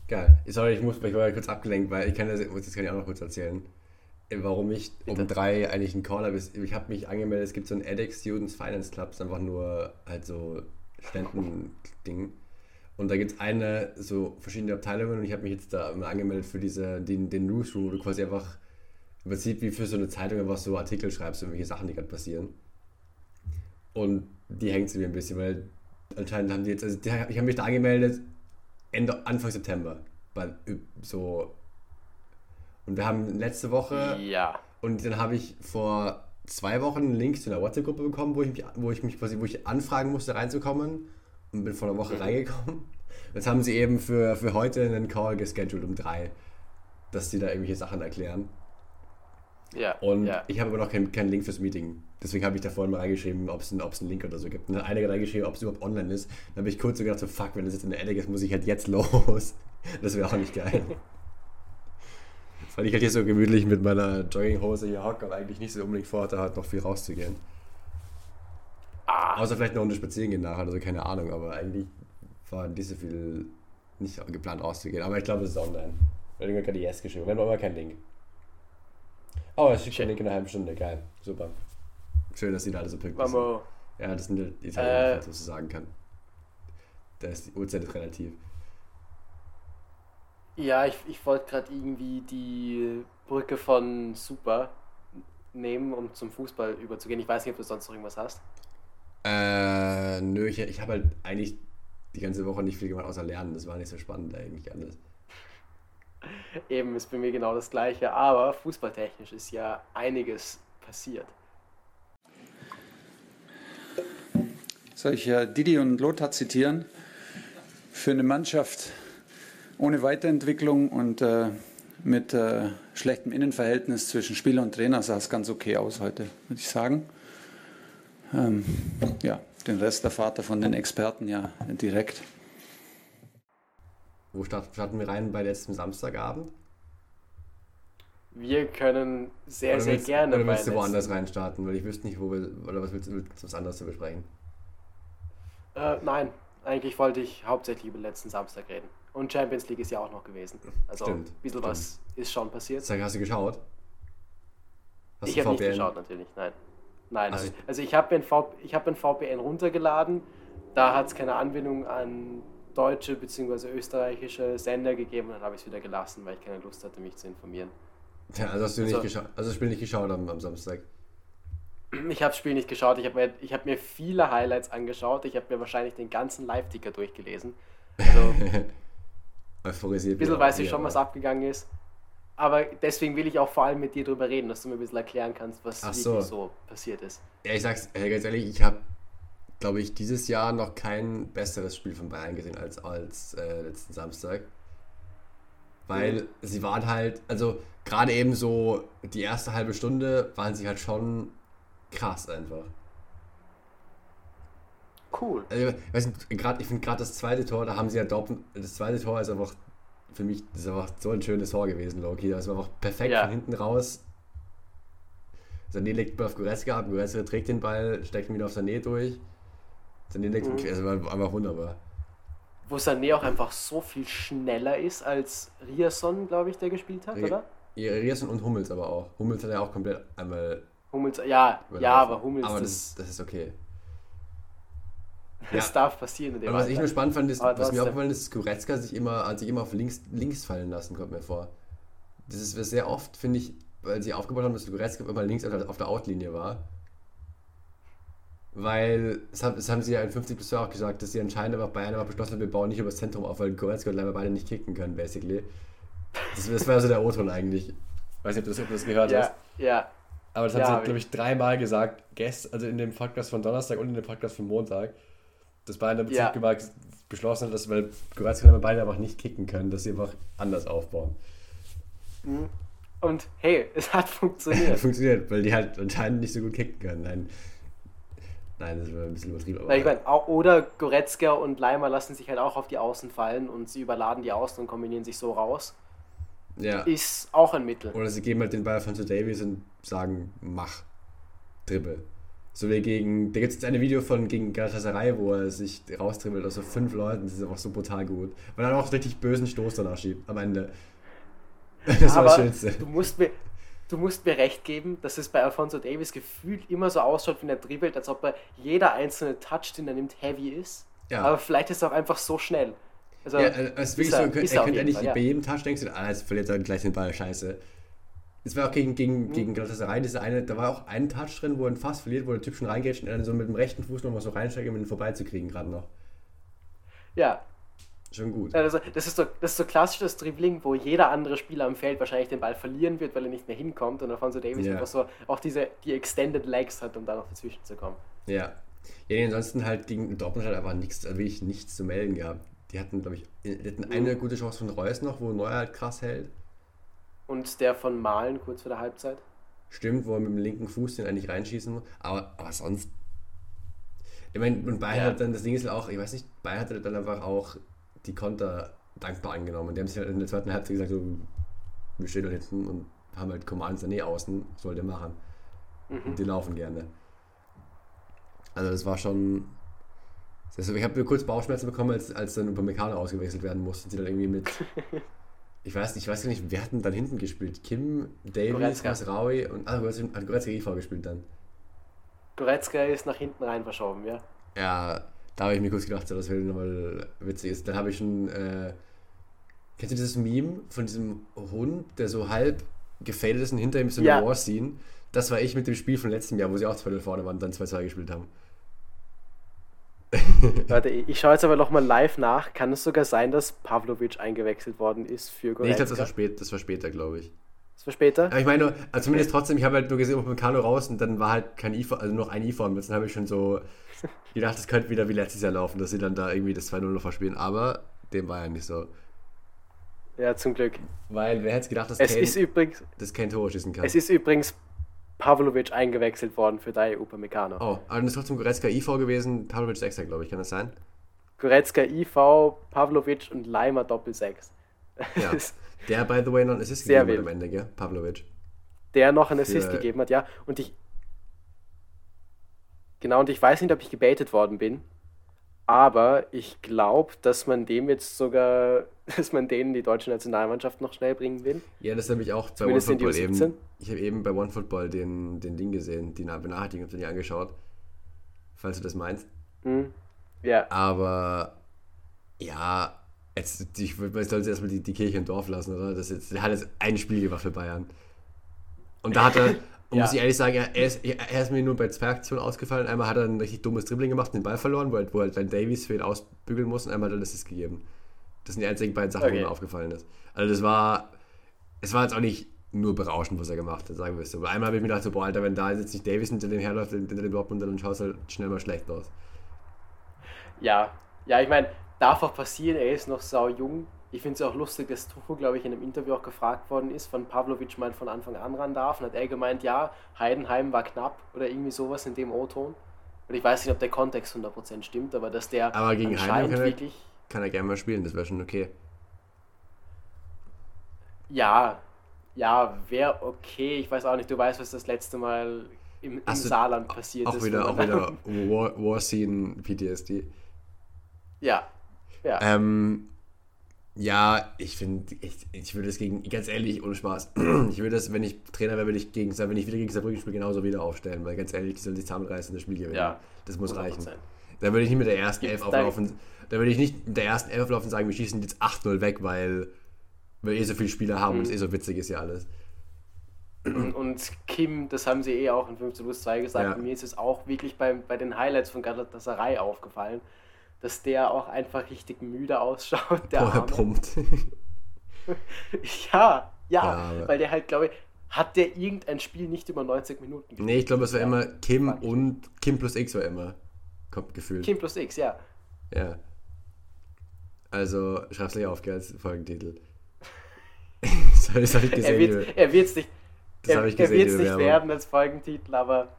Geil. Sorry, ich muss ich war kurz abgelenkt, weil ich kann das, das kann ich auch noch kurz erzählen. Äh, Warum ich um drei eigentlich einen Call habe, ich habe mich angemeldet, es gibt so ein edX Students Finance Club, ist einfach nur halt so Studenten-Ding. Und da gibt es eine, so verschiedene Abteilungen und ich habe mich jetzt da mal angemeldet für diese, den, den Newsroom, wo du quasi einfach im Prinzip wie für so eine Zeitung einfach so Artikel schreibst, irgendwelche Sachen, die gerade passieren. Und die hängt sie mir ein bisschen, weil anscheinend haben die jetzt, also die, ich habe mich da angemeldet Ende, Anfang September. Bei, so. Und wir haben letzte Woche Ja. und dann habe ich vor zwei Wochen einen Link zu einer WhatsApp-Gruppe bekommen, wo ich mich, wo ich mich quasi, wo ich anfragen musste, reinzukommen und bin vor einer Woche reingekommen. Jetzt haben sie eben für, für heute einen Call gescheduled um drei, dass sie da irgendwelche Sachen erklären. Ja. Und ja. ich habe aber noch keinen keinen Link fürs Meeting. Deswegen habe ich da vorhin mal reingeschrieben, ob es einen, einen Link oder so gibt. Und dann hat einer reingeschrieben, ob es überhaupt online ist. Dann habe ich kurz so gedacht, so fuck, wenn das jetzt in der Eddig ist, muss ich halt jetzt los. Das wäre auch nicht geil. Weil ich halt hier so gemütlich mit meiner Jogginghose hier hocke und eigentlich nicht so unbedingt vorhatte, halt noch viel rauszugehen. Ah, Außer vielleicht eine Runde spazieren gehen nachher, also keine Ahnung, aber eigentlich war nicht so viel nicht geplant rauszugehen. Aber ich glaube, es ist online. Weil irgendwann gerade Yes geschrieben. Wir haben aber keinen Link. Oh, es schickt den Link in einer halben Stunde. Geil. Super. Schön, dass die da alle so pünktlich sind. Ja, das sind die Italiener, Äh. was du sagen kann. Da ist die Uhrzeit ist relativ. Ja, ich, ich wollte gerade irgendwie die Brücke von Super nehmen, um zum Fußball überzugehen. Ich weiß nicht, ob du sonst noch irgendwas hast. Äh, nö, ich, ich habe halt eigentlich die ganze Woche nicht viel gemacht, außer lernen. Das war nicht so spannend eigentlich alles. Eben ist bei mir genau das gleiche, aber fußballtechnisch ist ja einiges passiert. Soll ich äh, Didi und Lothar zitieren? Für eine Mannschaft ohne Weiterentwicklung und äh, mit äh, schlechtem Innenverhältnis zwischen Spieler und Trainer sah es ganz okay aus heute, würde ich sagen. Ähm, ja, den Rest erfahrt ihr von den Experten ja direkt. wo starten wir rein bei letztem Samstagabend? Wir können sehr, oder sehr willst, gerne Oder willst du letzten- woanders reinstarten? Weil ich wüsste nicht, wo wir. Oder was willst du willst du was anderes zu besprechen? Äh, nein, eigentlich wollte ich hauptsächlich über letzten Samstag reden. Und Champions League ist ja auch noch gewesen. Also Stimmt, ein bisschen stimmt. was ist schon passiert. Sag, hast du geschaut? Hast ich du habe nicht geschaut natürlich, nein. Nein, Also ich- also ich habe ein, V- ich hab ein VPN runtergeladen, da hat es keine Anbindung an deutsche bzw. österreichische Sender gegeben und dann habe ich es wieder gelassen, weil ich keine Lust hatte, mich zu informieren. Ja, also hast du nicht Also- geschaut. Also das Spiel nicht geschaut am, am Samstag. Ich habe das Spiel nicht geschaut, ich habe mir, ich hab mir viele Highlights angeschaut, ich habe mir wahrscheinlich den ganzen Live-Ticker durchgelesen. Also ein Euphorisiert. bisschen mich weiß ich schon, was abgegangen ist. Aber deswegen will ich auch vor allem mit dir drüber reden, dass du mir ein bisschen erklären kannst, was so. so passiert ist. Ja, ich sag's ganz ehrlich, ich habe, glaube ich, dieses Jahr noch kein besseres Spiel von Bayern gesehen als, als äh, letzten Samstag. Weil Mhm. sie waren halt, also gerade eben so die erste halbe Stunde waren sie halt schon krass einfach. Cool. Also, ich weiß nicht, grad, ich finde gerade das zweite Tor, da haben sie ja Dortmund, das zweite Tor ist einfach für mich, das ist einfach so ein schönes Tor gewesen, Loki. Das war einfach perfekt Ja. von hinten raus. Sané legt auf Goretzka ab, Goretzka trägt den Ball, steckt ihn wieder auf Sané durch. Sané legt Mhm. ihn, also war einfach wunderbar. Wo Sané auch einfach so viel schneller ist als Riasson, glaube ich, der gespielt hat, Ri- oder? Ja, Riesen und Hummels aber auch. Hummels hat ja auch komplett einmal Hummels, ja, ja, aber Hummels, aber das, das ist okay. Das ja. darf passieren in dem Aber was ich Alter. nur spannend fand, ist, Aber was mir aufgefallen ist, dass Goretzka sich immer, hat sich immer auf links, links fallen lassen, kommt mir vor. Das ist sehr oft, finde ich, weil sie aufgebaut haben, dass Goretzka immer links auf der- Outlinie war. Weil, das haben, das haben sie ja in 50 plus auch gesagt, dass sie anscheinend aber Bayern aber beschlossen haben, wir bauen nicht über das Zentrum auf, weil Goretzka und Leimer beide nicht kicken können, basically. Das, das war so der O-Ton eigentlich. Weiß nicht, ob du das, ob du das gehört hast. Ja, ja. Aber das hat Ja, sie, hab glaube ich, dreimal gesagt, gest, also in dem Podcast von Donnerstag und in dem Podcast von Montag, dass der Ja. Beschlossen hat, dass, weil Goretzka und Leimer beide einfach nicht kicken können, dass sie einfach anders aufbauen. Und hey, es hat funktioniert. Funktioniert, weil die halt anscheinend nicht so gut kicken können. Nein, Nein das war ein bisschen übertrieben. Aber ich meine, au- oder Goretzka und Leimer lassen sich halt auch auf die Außen fallen und sie überladen die Außen und kombinieren sich so raus. ja. Ist auch ein Mittel. Oder sie geben halt den Ball von zu Davies und sagen, mach, dribbel. So wie gegen, da gibt es jetzt ein Video von gegen Galatasaray, wo er sich raustribbelt aus so fünf Leuten, das ist einfach so brutal gut. Weil er dann auch richtig bösen Stoß danach schiebt, am Ende. Das war Aber das Schönste. du musst mir, du musst mir recht geben, dass es bei Alfonso Davis gefühlt immer so ausschaut, wenn er dribbelt, als ob er jeder einzelne Touch, den er nimmt, heavy ist. Ja. Aber vielleicht ist er auch einfach so schnell. Also, Ja, äh, es ist wirklich er- so, er, er könnte eigentlich bei jedem Touch denkst du, ah, jetzt verliert er gleich den Ball, scheiße. Es war auch gegen, gegen, Mhm. gegen Galatasaray, diese eine, da war auch ein Touch drin, wo er fast verliert, wo der Typ schon reingeht und dann so mit dem rechten Fuß nochmal so reinsteigt, um ihn vorbeizukriegen gerade noch. Ja, Schon gut. also das, ist so, das ist so klassisch das Dribbling, wo jeder andere Spieler am Feld wahrscheinlich den Ball verlieren wird, weil er nicht mehr hinkommt und Alfonso Davis Ja. einfach so auch diese die Extended Legs hat, um da noch dazwischen zu kommen. Ja. Ja, ansonsten halt gegen Dortmund hat einfach nichts, also wirklich nichts zu melden gehabt. Die hatten, glaube ich, die hatten eine gute Chance von Reus noch, wo Neuer halt krass hält. Und der von Malen kurz vor der Halbzeit. Stimmt, wo er mit dem linken Fuß den eigentlich reinschießen muss. Aber, aber sonst. Ich meine, und Bayern Ja. hat dann, das Ding ist halt auch, ich weiß nicht, Bayern hat dann einfach auch die Konter dankbar angenommen. Die haben sich halt in der zweiten Halbzeit gesagt, so, wir stehen da hinten und haben halt Command Sané außen, soll der machen. Und die laufen gerne. Also das war schon. Ich habe kurz Bauchschmerzen bekommen, als, als dann Upamecano ausgewechselt werden musste. Und sie dann irgendwie mit. Ich weiß nicht, ich weiß gar nicht, wer hat denn dann hinten gespielt? Kim, Davies. Masraui und. Ah, Goretzka hat Goretzka IV gespielt dann. Goretzka ist nach hinten rein verschoben, ja. Ja, da habe ich mir kurz gedacht, so, das wäre nochmal witzig ist. Dann habe ich schon. Äh, kennst du dieses Meme von diesem Hund, der so halb gefadet ist und hinter ihm ist so eine Ja. War-Scene? Das war ich mit dem Spiel von letztem Jahr, wo sie auch 2 vorne waren und dann 2-2 gespielt haben. Warte, ich schaue jetzt aber nochmal live nach. Kann es sogar sein, dass Pavlovic eingewechselt worden ist für Nee, ich Goretzka? glaube, das war, spät, das war später, glaube ich. das war später? Aber ich meine, nur, also zumindest trotzdem, ich habe halt nur gesehen, Upamecano raus und dann war halt kein IV, also noch ein IV und dann habe ich schon so gedacht, das könnte wieder wie letztes Jahr laufen, dass sie dann da irgendwie das 2-0 noch verspielen, aber dem war ja nicht so. Ja, zum Glück. Weil wer hätte gedacht, dass Es Kane, ist übrigens, dass Kane Tore schießen kann? es ist übrigens Pavlovic eingewechselt worden für Dai Upamecano. oh, aber dann ist trotzdem Goretzka IV gewesen, Pavlovic 6 glaube ich, kann das sein? Goretzka IV, Pavlovic und Leimer Doppel 6. Ja. Der, by the way, noch einen Assist gegeben hat wild. am Ende, gell? Pavlovic. der noch einen Assist Für- gegeben hat, ja. Und ich. Genau, und ich weiß nicht, ob ich gebaitet worden bin, aber ich glaube, dass man dem jetzt sogar, dass man den in die deutsche Nationalmannschaft noch schnell bringen will. Ja, das habe ich auch bei OneFootball eben. U17. Ich habe eben bei OneFootball den, den Ding gesehen, die Benachrichtigung habe ich angeschaut. Falls du das meinst. Hm. Ja, Aber ja, jetzt, ich man sollte erstmal die, die Kirche im Dorf lassen, oder? Das jetzt, der hat jetzt ein Spiel gemacht für Bayern. Und da hat er, und Ja. muss ich ehrlich sagen, er, ist, er ist mir nur bei zwei Aktionen ausgefallen. Einmal hat er ein richtig dummes Dribbling gemacht und den Ball verloren, wo halt, wo halt dann Davies für ihn ausbügeln muss und einmal hat er das gegeben. Das sind die einzigen beiden Sachen, Okay. die mir aufgefallen ist. Also das war, es war jetzt auch nicht nur berauschend, was er gemacht hat, sagen wir es so. Aber einmal habe ich mir gedacht, so, boah, Alter, wenn da jetzt nicht Davies hinter dem herläuft, hinter dem Dortmund, dann schaut es halt schnell mal schlecht aus. ja. Ja, ich meine, darf auch passieren, er ist noch sau jung. Ich finde es auch lustig, dass Tuchel, glaube ich, in einem Interview auch gefragt worden ist, von Pavlovic mal von Anfang an ran darf. Und hat er gemeint, ja, Heidenheim war knapp oder irgendwie sowas in dem O-Ton. Und ich weiß nicht, ob der Kontext 100% stimmt, aber dass der Aber gegen Heidenheim anscheinend kann er- wirklich. Kann er gerne mal spielen, das wäre schon okay. Ja, ja, wäre okay. Ich weiß auch nicht, du weißt, was das letzte Mal im, im du Saarland passiert Auch ist. wieder, auch wieder War, War Scene PTSD. Ja, ja. Ähm, ja, ich finde, ich, ich würde es gegen, ganz ehrlich, ohne Spaß, ich würde das, wenn ich Trainer wäre, würde ich gegen, wenn ich wieder gegen Saarbrücken spiele, genauso wieder aufstellen, weil ganz ehrlich, die sollen sich zusammenreißen das Spiel gewinnen. Ja, das muss 100%. reichen. Da würde ich nicht mit der ersten Elf auflaufen, da würde ich nicht mit der ersten Elf auflaufen und sagen, wir schießen jetzt 8-0 weg, weil wir eh so viele Spieler haben Mhm. und es eh so witzig ist ja alles. Und, und Kim, das haben sie eh auch in 15 plus 2 gesagt. Ja. Mir ist es auch wirklich bei, bei den Highlights von Galatasaray aufgefallen, dass der auch einfach richtig müde ausschaut. Der Boah, er pumpt. Ja, ja, Ja, weil der halt, glaube ich, hat der irgendein Spiel nicht über 90 Minuten gespielt. nee, ich glaube, es war immer Kim und Kim plus X war immer. Kommt gefühlt. Kim plus X, ja. Ja. Also, schreib's gleich auf, gell, als Folgentitel. das habe ich, hab ich Er gesehen. wird es wird's nicht, Das er, ich er gesehen, wird's die nicht werden als Folgentitel, aber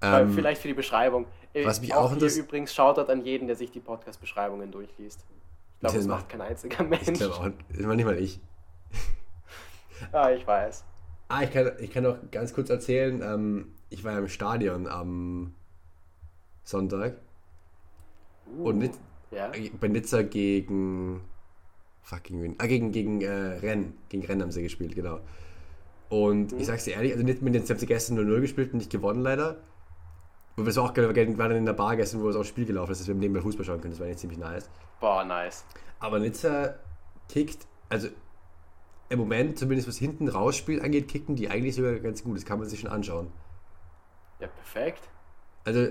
äh, ähm, vielleicht für die Beschreibung. Äh, was mich auch auch hier übrigens Shoutout an jeden, der sich die Podcast-Beschreibungen durchliest. Ich glaube, Das macht- kein einziger Mensch. Ich glaube auch, nicht mal ich. Ah, ich weiß. Ah, ich kann, ich kann noch ganz kurz erzählen, ähm, ich war ja im Stadion am Sonntag Uh, und Nit ja. bei Nizza gegen fucking wen? Ah, gegen, gegen äh, Rennes. Gegen Rennes haben sie gespielt, genau. Und Mhm. ich sag's dir ehrlich, also nicht mit den haben sie gestern 0-0 gespielt und nicht gewonnen leider. Und war auch wir waren dann in der Bar gestern, wo das auch Spiel gelaufen ist, dass wir nebenbei Fußball schauen können. Das war eigentlich ziemlich nice. Boah, nice. Aber Nizza kickt, also im Moment, zumindest was hinten rausspiel angeht, kicken die eigentlich sogar ganz gut. Das kann man sich schon anschauen. Ja, perfekt. Also,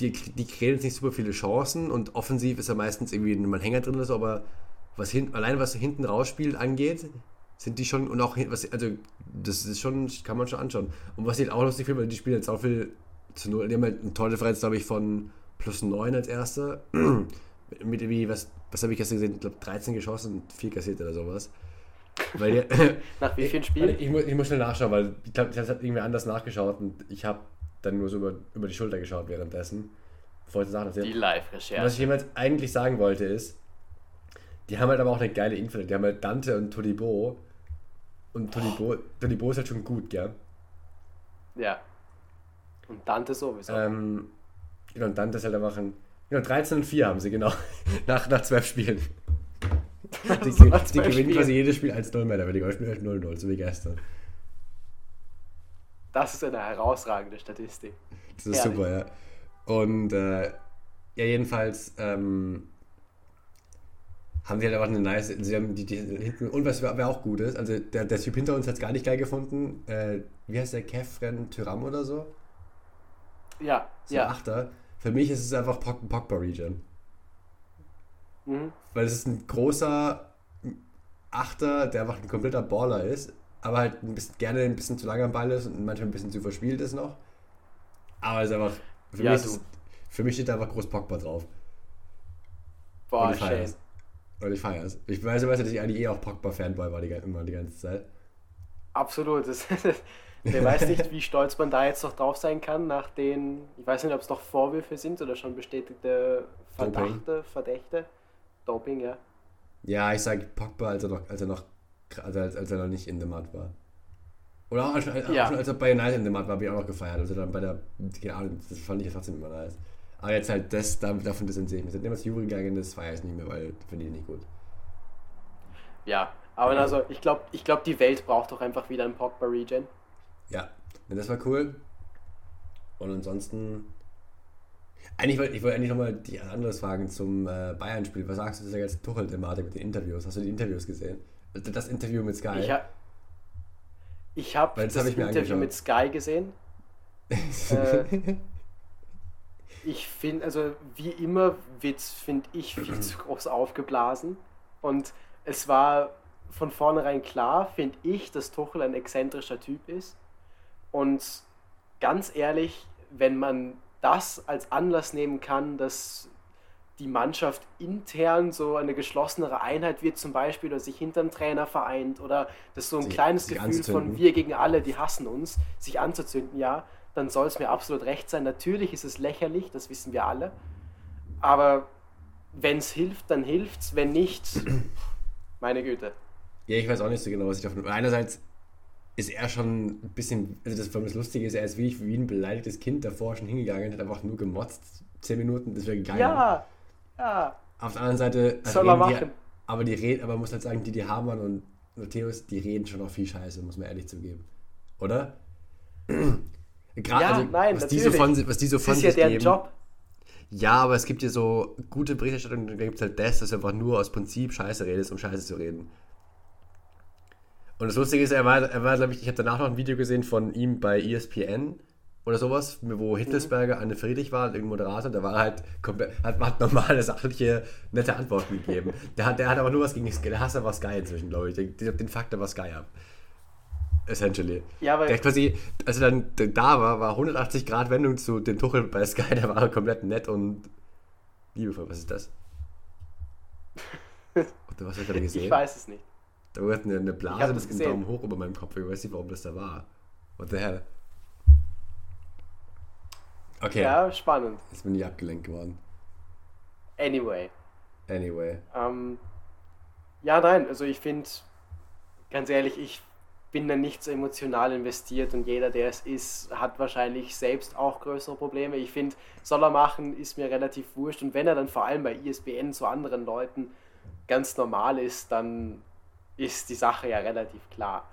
die, die kreieren jetzt nicht super viele Chancen und offensiv ist ja meistens irgendwie ein Hänger drin oder so, aber was hin, allein was hinten rausspielt angeht, sind die schon und auch was, also das ist schon, kann man schon anschauen. Und was ich auch lustig finde, weil die spielen jetzt auch viel zu null, die haben halt eine Tordifferenz, glaube ich, von plus 9 als erster. Mit irgendwie, was, was habe ich gestern gesehen? Ich glaube 13 geschossen und 4 kassiert oder sowas. Weil die, Nach wie vielen ich, Spielen? ich, muss, ich muss schnell nachschauen, weil ich glaube, das hat irgendwer anders nachgeschaut und ich habe dann nur so über, über die Schulter geschaut währenddessen. Bevor ich die Sachen Die erzählt. Was ich Live-Recherche. jemals eigentlich sagen wollte ist, die haben halt aber auch eine geile Info. Die haben halt Dante und Todibo. Und Todibo, Todibo ist halt schon gut, gell? Ja. Und Dante sowieso. Ähm, genau, und Dante ist halt einfach ein. Genau, 13 und 4 haben sie, genau. nach, nach 12 Spielen. Die, die, die 12 gewinnen quasi jedes Spiel 1-0 mehr, aber die spielen halt 0-0, so wie gestern. Das ist eine herausragende Statistik. Das ist Herrlich. super, ja. Und äh, ja, jedenfalls ähm, haben sie halt einfach eine nice. Sie haben die, die hinten. Und was wer auch gut ist, also der, der Typ hinter uns hat es gar nicht geil gefunden. Äh, wie heißt der? Kefren Tyram oder so? Ja, So ja. Achter. Für mich ist es einfach Pog Pogba Region. Mhm. Weil es ist ein großer Achter, der einfach ein kompletter Baller ist, aber halt ein bisschen, gerne ein bisschen zu lang am Ball ist und manchmal ein bisschen zu verspielt ist noch. Aber es ist einfach. Für, Ja, mich, ist es, für mich steht da einfach groß Pogba drauf. Boah, und ich schön. feier's. Und ich feier's. Ich weiß, du, dass ich eigentlich eh auch Pogba-Fanboy war die, immer die ganze Zeit. Absolut. Das, Wer weiß nicht, wie stolz man da jetzt noch drauf sein kann, nach den, ich weiß nicht, ob es noch Vorwürfe sind oder schon bestätigte Verdachte, Verdächte. Doping, ja. Ja, ich sage Pogba, als er noch, als er noch, als, als er noch nicht in der Mat war. Oder auch, schon, ja. auch schon als er bei United in der Mat war, habe ich auch noch gefeiert. Also dann bei der, keine Ahnung, das fand ich trotzdem immer nice. Aber jetzt halt das, davon distanziere ich mich. Seitdem was Juri gegangen ist, feiere ich nicht mehr, weil finde ich nicht gut. Ja, aber also ich glaube, ich glaub, die Welt braucht doch einfach wieder einen Pogba-Regen. Ja, das war cool. Und ansonsten. Eigentlich wollte ich wollte eigentlich nochmal die anderes fragen zum äh, Bayern-Spiel. Was sagst du zu der ganzen Tuchel-Thematik mit den Interviews? Hast du die Interviews gesehen? Das Interview mit Sky? Ich, ha ich habe das, hab ich Interview mit Sky gesehen. äh, ich finde, also wie immer wird finde ich, viel zu groß aufgeblasen. Und es war von vornherein klar, finde ich, dass Tuchel ein exzentrischer Typ ist. Und ganz ehrlich, wenn man das als Anlass nehmen kann, dass die Mannschaft intern so eine geschlossenere Einheit wird zum Beispiel oder sich hinter dem Trainer vereint oder das so ein sie, kleines Gefühl von wir gegen alle, die hassen uns, sich anzuzünden, ja, dann soll es mir absolut recht sein. Natürlich ist es lächerlich, das wissen wir alle. Aber wenn es hilft, dann hilft es. Wenn nicht, meine Güte. Ja, ich weiß auch nicht so genau, was ich davon. Einerseits ist er schon ein bisschen, also das, das Lustige ist, er ist wie, wie ein beleidigtes Kind davor schon hingegangen, hat einfach nur gemotzt, zehn Minuten, das wäre gegangen. Ja, ja. Auf der anderen Seite, soll er machen. Die, aber die reden, aber man muss halt sagen, die, die Hamann und Matthäus, die reden schon auch viel Scheiße, muss man ehrlich zugeben. Oder? Gerade, ja, also, nein, was, die so von, was die so von das ist ja deren geben, Job. Ja, aber es gibt ja so gute Berichterstattung, da gibt es halt das, dass du einfach nur aus Prinzip Scheiße redest, um Scheiße zu reden. Und das Lustige ist, er war, er war glaube ich, ich habe danach noch ein Video gesehen von ihm bei ESPN oder sowas, wo Hitlesberger Anne Friedrich war, irgendein Moderator, der war halt komplett, hat, hat normale, sachliche, nette Antworten gegeben. Der hat, der hat aber nur was gegen Sky, der hasst aber Sky inzwischen, glaube ich. Den, den Faktor war Sky ab. Essentially. Ja, aber der quasi, als er dann da war, war 180 Grad Wendung zu dem Tuchel bei Sky, der war komplett nett und liebevoll. Was ist das? Oder was du da gesehen? Ich weiß es nicht. Da wurde eine, eine Blase mit einem Daumen hoch über meinem Kopf. Ich weiß nicht, warum das da war. What the hell? Okay. Ja, spannend. Jetzt bin ich abgelenkt geworden. Anyway. Anyway. Ähm, ja, nein, also ich finde, ganz ehrlich, ich bin da nicht so emotional investiert und jeder, der es ist, hat wahrscheinlich selbst auch größere Probleme. Ich finde, soll er machen, ist mir relativ wurscht. Und wenn er dann vor allem bei ISBN zu anderen Leuten ganz normal ist, dann ist die Sache ja relativ klar.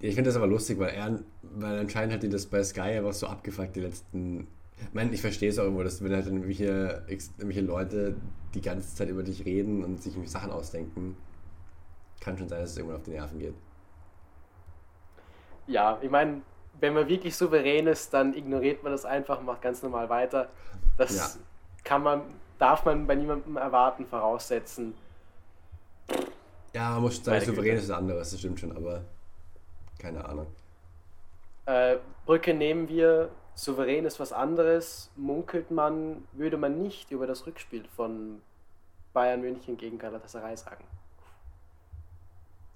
Ja, ich finde das aber lustig, weil er, weil anscheinend hat die das bei Sky einfach so abgefuckt, die letzten. Ich meine, ich verstehe es auch irgendwo, dass wenn halt irgendwelche, irgendwelche Leute die ganze Zeit über dich reden und sich Sachen ausdenken, kann schon sein, dass es irgendwann auf die Nerven geht. Ja, ich meine, wenn man wirklich souverän ist, dann ignoriert man das einfach, macht ganz normal weiter. Das ja. kann man, darf man bei niemandem erwarten, voraussetzen. Ja, man muss sagen, souverän ist was anderes, das stimmt schon, aber keine Ahnung. Äh, Brücke nehmen wir, souverän ist was anderes, munkelt man, würde man nicht über das Rückspiel von Bayern München gegen Galatasaray sagen.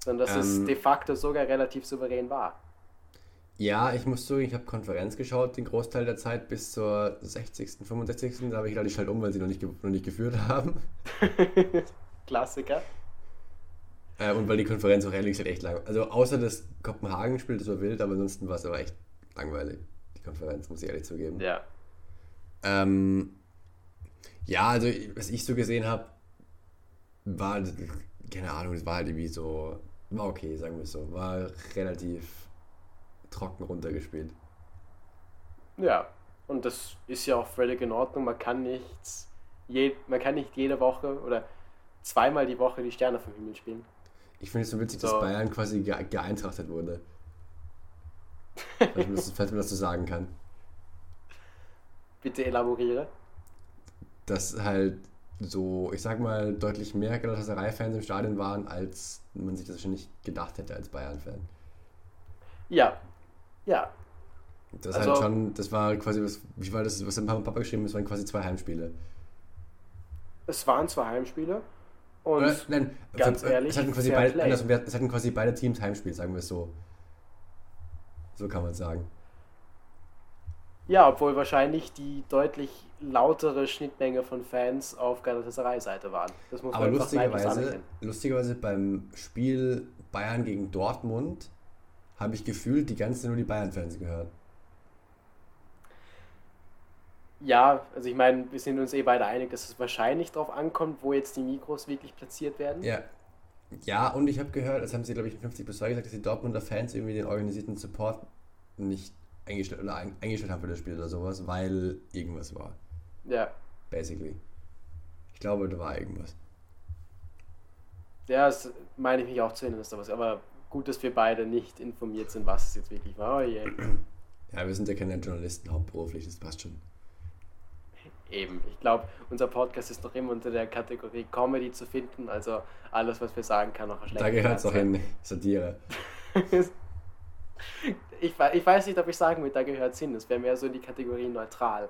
Sondern dass ähm, es de facto sogar relativ souverän war. Ja, ich muss sagen, ich habe Konferenz geschaut, den Großteil der Zeit bis zur 60., 65. Da habe ich gedacht, ich schalte um, weil sie noch nicht, noch nicht geführt haben. Klassiker. Äh, und weil die Konferenz auch ehrlich gesagt echt lang Also außer das Kopenhagen-Spiel, das war wild, aber ansonsten war es aber echt langweilig, die Konferenz, muss ich ehrlich zugeben. Ja. Ähm, ja, also was ich so gesehen habe, war, keine Ahnung, es war halt irgendwie so, war okay, sagen wir es so, war relativ trocken runtergespielt. Ja, und das ist ja auch völlig in Ordnung. Man kann nichts, je, man kann nicht jede Woche oder zweimal die Woche die Sterne vom Himmel spielen. Ich finde es so witzig, so. dass Bayern quasi ge geeintrachtet wurde. falls, man das, falls man das so sagen kann. Bitte elaboriere. Dass halt so, ich sag mal, deutlich mehr Galatasaray-Fans im Stadion waren, als man sich das nicht gedacht hätte als Bayern-Fan. Ja, ja. Das also, halt schon, das war quasi, was, wie war das, was hat Papa geschrieben, es waren quasi zwei Heimspiele. Es waren zwei Heimspiele. Und Oder, nein, ganz es, ehrlich, es hatten, quasi beide, andersrum, es hatten quasi beide Teams Heimspiel, sagen wir es so. So kann man sagen. Ja, obwohl wahrscheinlich die deutlich lautere Schnittmenge von Fans auf Galatasaray-Seite waren. Das muss Aber man lustigerweise, lustigerweise beim Spiel Bayern gegen Dortmund habe ich gefühlt die ganze nur die Bayern-Fans gehört. Ja, also ich meine, wir sind uns eh beide einig, dass es wahrscheinlich darauf ankommt, wo jetzt die Mikros wirklich platziert werden. Ja. Ja, und ich habe gehört, das haben sie, glaube ich, in 50 plus 2 gesagt, dass die Dortmunder Fans irgendwie den organisierten Support nicht eingestellt, oder ein, eingestellt haben für das Spiel oder sowas, weil irgendwas war. Ja, Basically. Ich glaube, da war irgendwas. ja das meine ich mich auch zu erinnern, dass da was. Aber gut, dass wir beide nicht informiert sind, was es jetzt wirklich war. Oh je. Ja, wir sind ja keine Journalisten hauptberuflich, das passt schon. Eben, ich glaube, unser Podcast ist noch immer unter der Kategorie Comedy zu finden. Also alles, was wir sagen, kann auch ein Da gehört es auch in Satire. ich, ich weiß nicht, ob ich sagen würde, da gehört Sinn. Das wäre mehr so in die Kategorie neutral.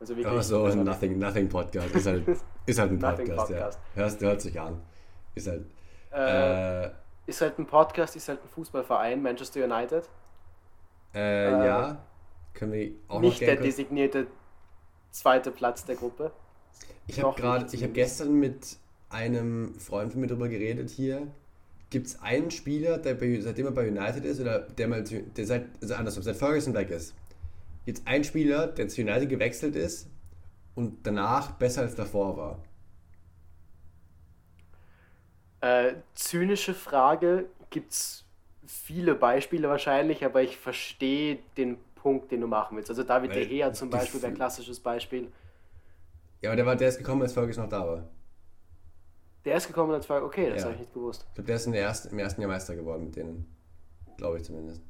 Also wirklich. Aber so ein Nothing, Nothing Podcast. Ist halt, ist halt ein Podcast, Podcast. ja. Hörst, hört sich an. Ist halt. äh, Äh, ist halt ein Podcast, ist halt ein Fußballverein, Manchester United. äh, äh, ja. Können wir auch nicht noch der designierte zweite Platz der Gruppe. Ich habe gerade, ich habe gestern mit einem Freund von mir darüber geredet hier. Gibt es einen Spieler, der bei, seitdem er bei United ist, oder der mal der seit, also andersrum, seit Ferguson weg ist? Gibt es einen Spieler, der zu United gewechselt ist und danach besser als davor war? Äh, zynische Frage, gibt es viele Beispiele wahrscheinlich, aber ich verstehe den Punkt, den du machen willst. Also David Weil De Gea zum Beispiel wäre ein klassisches Beispiel. Ja, aber der, war, der ist gekommen, als Ferguson noch da war. Der ist gekommen als Frage, okay, das Ja. habe ich nicht gewusst. Ich glaube, der ist in der ersten, im ersten Jahr Meister geworden mit denen. Glaube ich zumindest.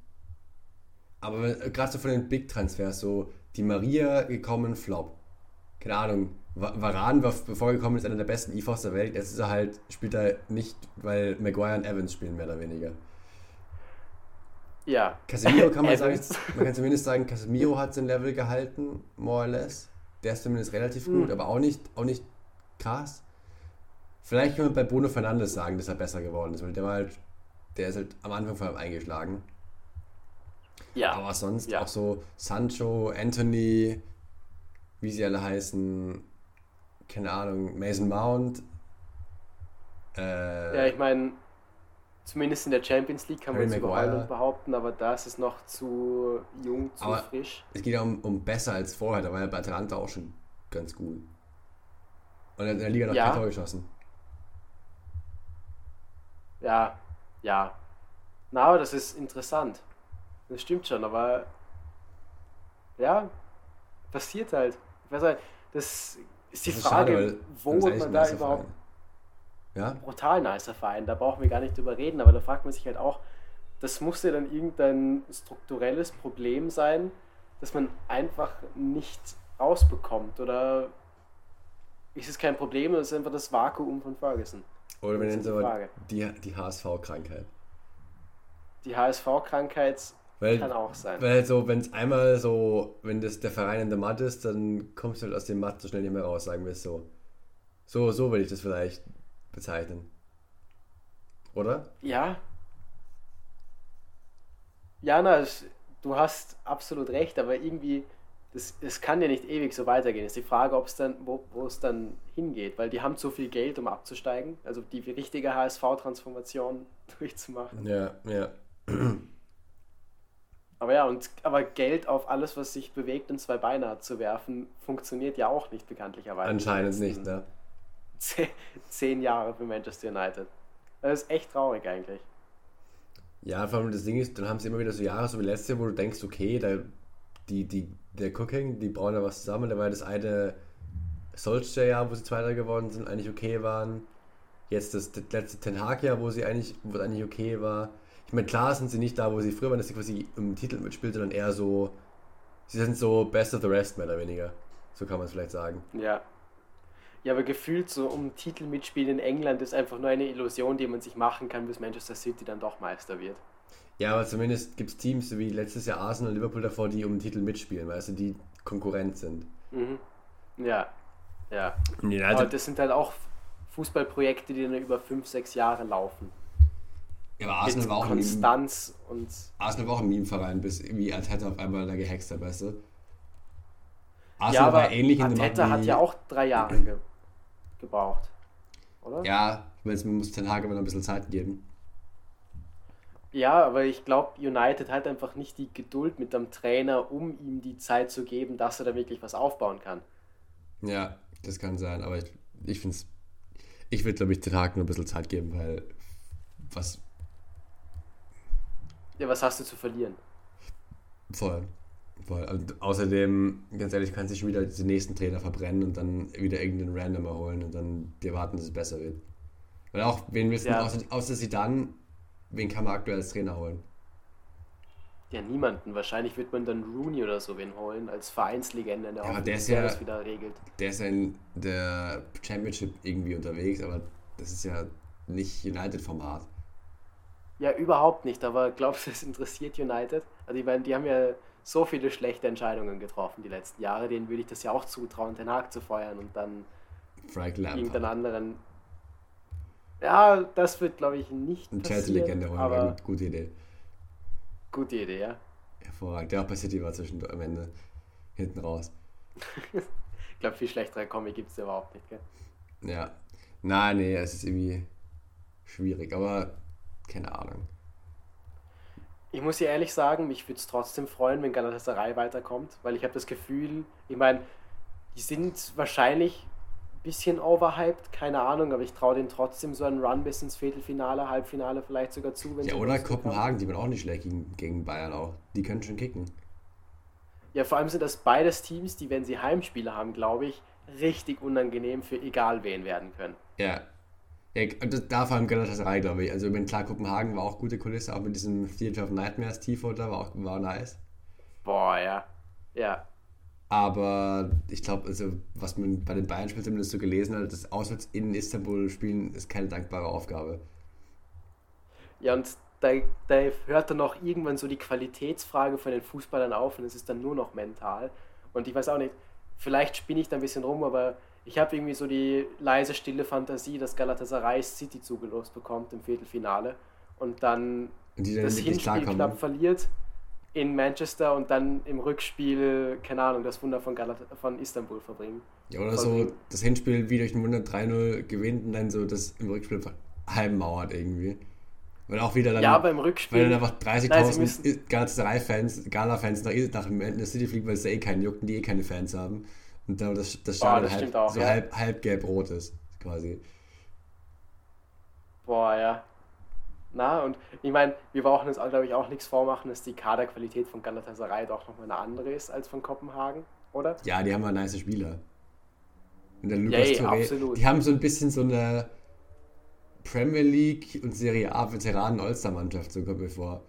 Aber wenn- gerade so von den Big-Transfers, so die Maria gekommen, Flop. Keine Ahnung, Va- Varan war bevor er gekommen ist einer der besten IVs der Welt. Jetzt ist er halt, spielt er nicht, weil Maguire und Evans spielen, mehr oder weniger. Ja. Casemiro kann man sagen, man kann zumindest sagen, Casemiro hat sein Level gehalten, more or less. Der ist zumindest relativ gut, Mhm. aber auch nicht, auch nicht krass. Vielleicht kann man bei Bruno Fernandes sagen, dass er besser geworden ist, weil der war halt, der ist halt am Anfang vor allem eingeschlagen. Ja. Aber sonst Ja. auch so Sancho, Anthony, wie sie alle heißen, keine Ahnung, Mason Mount. Äh, Ja, ich meine, zumindest in der Champions League kann man Harry jetzt über Maguire. Holland behaupten, aber da ist es noch zu jung, zu Aber- frisch. es geht ja um, um besser als vorher, da war er bei Atalanta auch schon ganz gut. Und er hat in der Liga noch Ja. kein Tor geschossen. Ja, ja. Na, aber das ist interessant. Das stimmt schon, aber ja, passiert halt. Ich weiß halt, das ist die Das ist Frage, schade, wo man da überhaupt Verein. Ja? brutal nicer Verein, da brauchen wir gar nicht drüber reden, aber da fragt man sich halt auch, das muss ja dann irgendein strukturelles Problem sein, das man einfach nicht rausbekommt oder ist es kein Problem, das ist einfach das Vakuum von Ferguson. Oder wir nennen es aber Frage. die, die HSV-Krankheit. Die HSV-Krankheit Weil, kann auch sein. weil so, wenn es einmal so, wenn das der Verein in der Matt ist, dann kommst du halt aus dem Matt so schnell nicht mehr raus, sagen wir es so. So, so würde ich das vielleicht bezeichnen. Oder? Ja. Jana, es- du hast absolut recht, aber irgendwie, das, das kann ja nicht ewig so weitergehen. Ist die Frage, ob es dann, wo, wo es dann hingeht, weil die haben zu viel Geld, um abzusteigen, also die richtige HSV-Transformation durchzumachen. Ja, ja. Aber ja, und aber Geld auf alles, was sich bewegt und zwei Beine hat, zu werfen, funktioniert ja auch nicht bekanntlicherweise. Anscheinend nicht, ne? Zehn, Jahre für Manchester United. Das ist echt traurig eigentlich. Ja, vor allem das Ding ist, dann haben sie immer wieder so Jahre, so wie letztes Jahr, wo du denkst, okay, da, die, die, der Cooking, die bauen da was zusammen. Da war das eine Solskjaer-Jahr, wo sie Zweiter geworden sind, eigentlich okay waren. Jetzt das, das letzte Ten Hag-Jahr, wo sie eigentlich, wo es eigentlich okay war. Ich meine, klar sind sie nicht da, wo sie früher waren, dass sie quasi im Titel mitspielt, sondern eher so, sie sind so best of the rest, mehr oder weniger. So kann man es vielleicht sagen. Ja. Ja, aber gefühlt so um Titel mitspielen in England ist einfach nur eine Illusion, die man sich machen kann, bis Manchester City dann doch Meister wird. Ja, aber zumindest gibt es Teams, so wie letztes Jahr Arsenal und Liverpool davor, die um den Titel mitspielen, weißt du, die Konkurrent sind. Mhm. Ja. Ja. United Aber das sind halt auch Fußballprojekte, die dann über fünf, sechs Jahre laufen. Ja, aber Arsenal war auch. Konstanz und Arsenal war auch ein Meme-Verein, bis irgendwie Arteta auf einmal da gehext hat, weißt du? ja, Arsenal aber war ähnlich in dem Arteta hat ja auch drei Jahre gebraucht, oder? Ja, ich meine, man muss Ten Hag immer noch ein bisschen Zeit geben. Ja, aber ich glaube, United hat einfach nicht die Geduld mit dem Trainer, um ihm die Zeit zu geben, dass er da wirklich was aufbauen kann. Ja, das kann sein, aber ich, ich finde es. Ich würde, glaube ich, Ten Hag nur ein bisschen Zeit geben, weil. Was. Ja, was hast du zu verlieren? Voll. Voll. Und außerdem, ganz ehrlich, kannst du schon wieder den nächsten Trainer verbrennen und dann wieder irgendeinen Randomer holen und dann dir warten, dass es besser wird. Weil auch, wen wissen, Ja. außer, außer sie dann, wen kann man aktuell als Trainer holen? Ja, niemanden. Wahrscheinlich wird man dann Rooney oder so wen holen, als Vereinslegende, der Ja, aber der ist ja- das wieder regelt. Der ist ja in der Championship irgendwie unterwegs, aber das ist ja nicht United-Format. Ja, überhaupt nicht, aber glaubst du, es interessiert United? Also ich meine, die haben ja so viele schlechte Entscheidungen getroffen die letzten Jahre, denen würde ich das ja auch zutrauen, Den Haag zu feuern und dann irgendeinen anderen. Ja, das wird, glaube ich, nicht Eine Chelsea-Legende holen, aber aber gut, gute Idee. gute Idee, ja. Hervorragend. Der auch bei City war zwischendurch am Ende. Hinten raus. Ich glaube, viel schlechtere Comic gibt es überhaupt nicht, gell? Ja. Nein, nee, es ist irgendwie schwierig, aber keine Ahnung. Ich muss dir ehrlich sagen, mich würde es trotzdem freuen, wenn Galatasaray weiterkommt, weil ich habe das Gefühl, ich meine, die sind wahrscheinlich ein bisschen overhyped, keine Ahnung, aber ich traue denen trotzdem so einen Run bis ins Viertelfinale, Halbfinale vielleicht sogar zu. Wenn Ja, oder. Kopenhagen, die waren auch nicht schlecht gegen, gegen Bayern auch. Die können schon kicken. Ja, vor allem sind das beides Teams, die, wenn sie Heimspiele haben, glaube ich, richtig unangenehm für egal wen werden können. Ja. Ja, und das, da vor allem Galatasaray, glaube ich. Also, ich meine, klar, Kopenhagen war auch gute Kulisse, auch mit diesem Theater of Nightmares Tifo da war auch war nice. Boah, ja. Ja. Aber ich glaube, also, was man bei den Bayern-Spielen zumindest so gelesen hat, das auswärts in Istanbul spielen, ist keine dankbare Aufgabe. Ja, und da, da hört dann noch irgendwann so die Qualitätsfrage von den Fußballern auf und es ist dann nur noch mental. Und ich weiß auch nicht, vielleicht spinne ich da ein bisschen rum, aber ich habe irgendwie so die leise, stille Fantasie, dass Galatasaray City zugelost bekommt im Viertelfinale und dann dann das Hinspiel knapp verliert in Manchester und dann im Rückspiel, keine Ahnung, das Wunder von, Galat von Istanbul verbringen. Ja, oder so das Hinspiel wie durch ein Wunder 3-0 gewinnt und dann so das im Rückspiel heimauert irgendwie. Weil auch wieder dann, Ja, aber im weil Rückspiel. dann einfach Nein, sie 30.000 müssen- Galatasaray-Fans, Gala-Fans nach, nach Manchester City fliegen, weil es eh keinen juckt und die eh keine Fans haben. Und dann das, das Boah, das halb, auch, so ja. halb, halb gelb-rot ist, quasi. Boah, ja. Na, und ich meine, wir brauchen uns, glaube ich, auch nichts vormachen, dass die Kaderqualität von Galatasaray doch nochmal eine andere ist als von Kopenhagen, oder? Ja, die haben ja nice Spieler. Und der Lukas ey, Touré, absolut. die haben so ein bisschen so eine Premier League und Serie A Veteranen All-Star-Mannschaft, so kommt mir vor.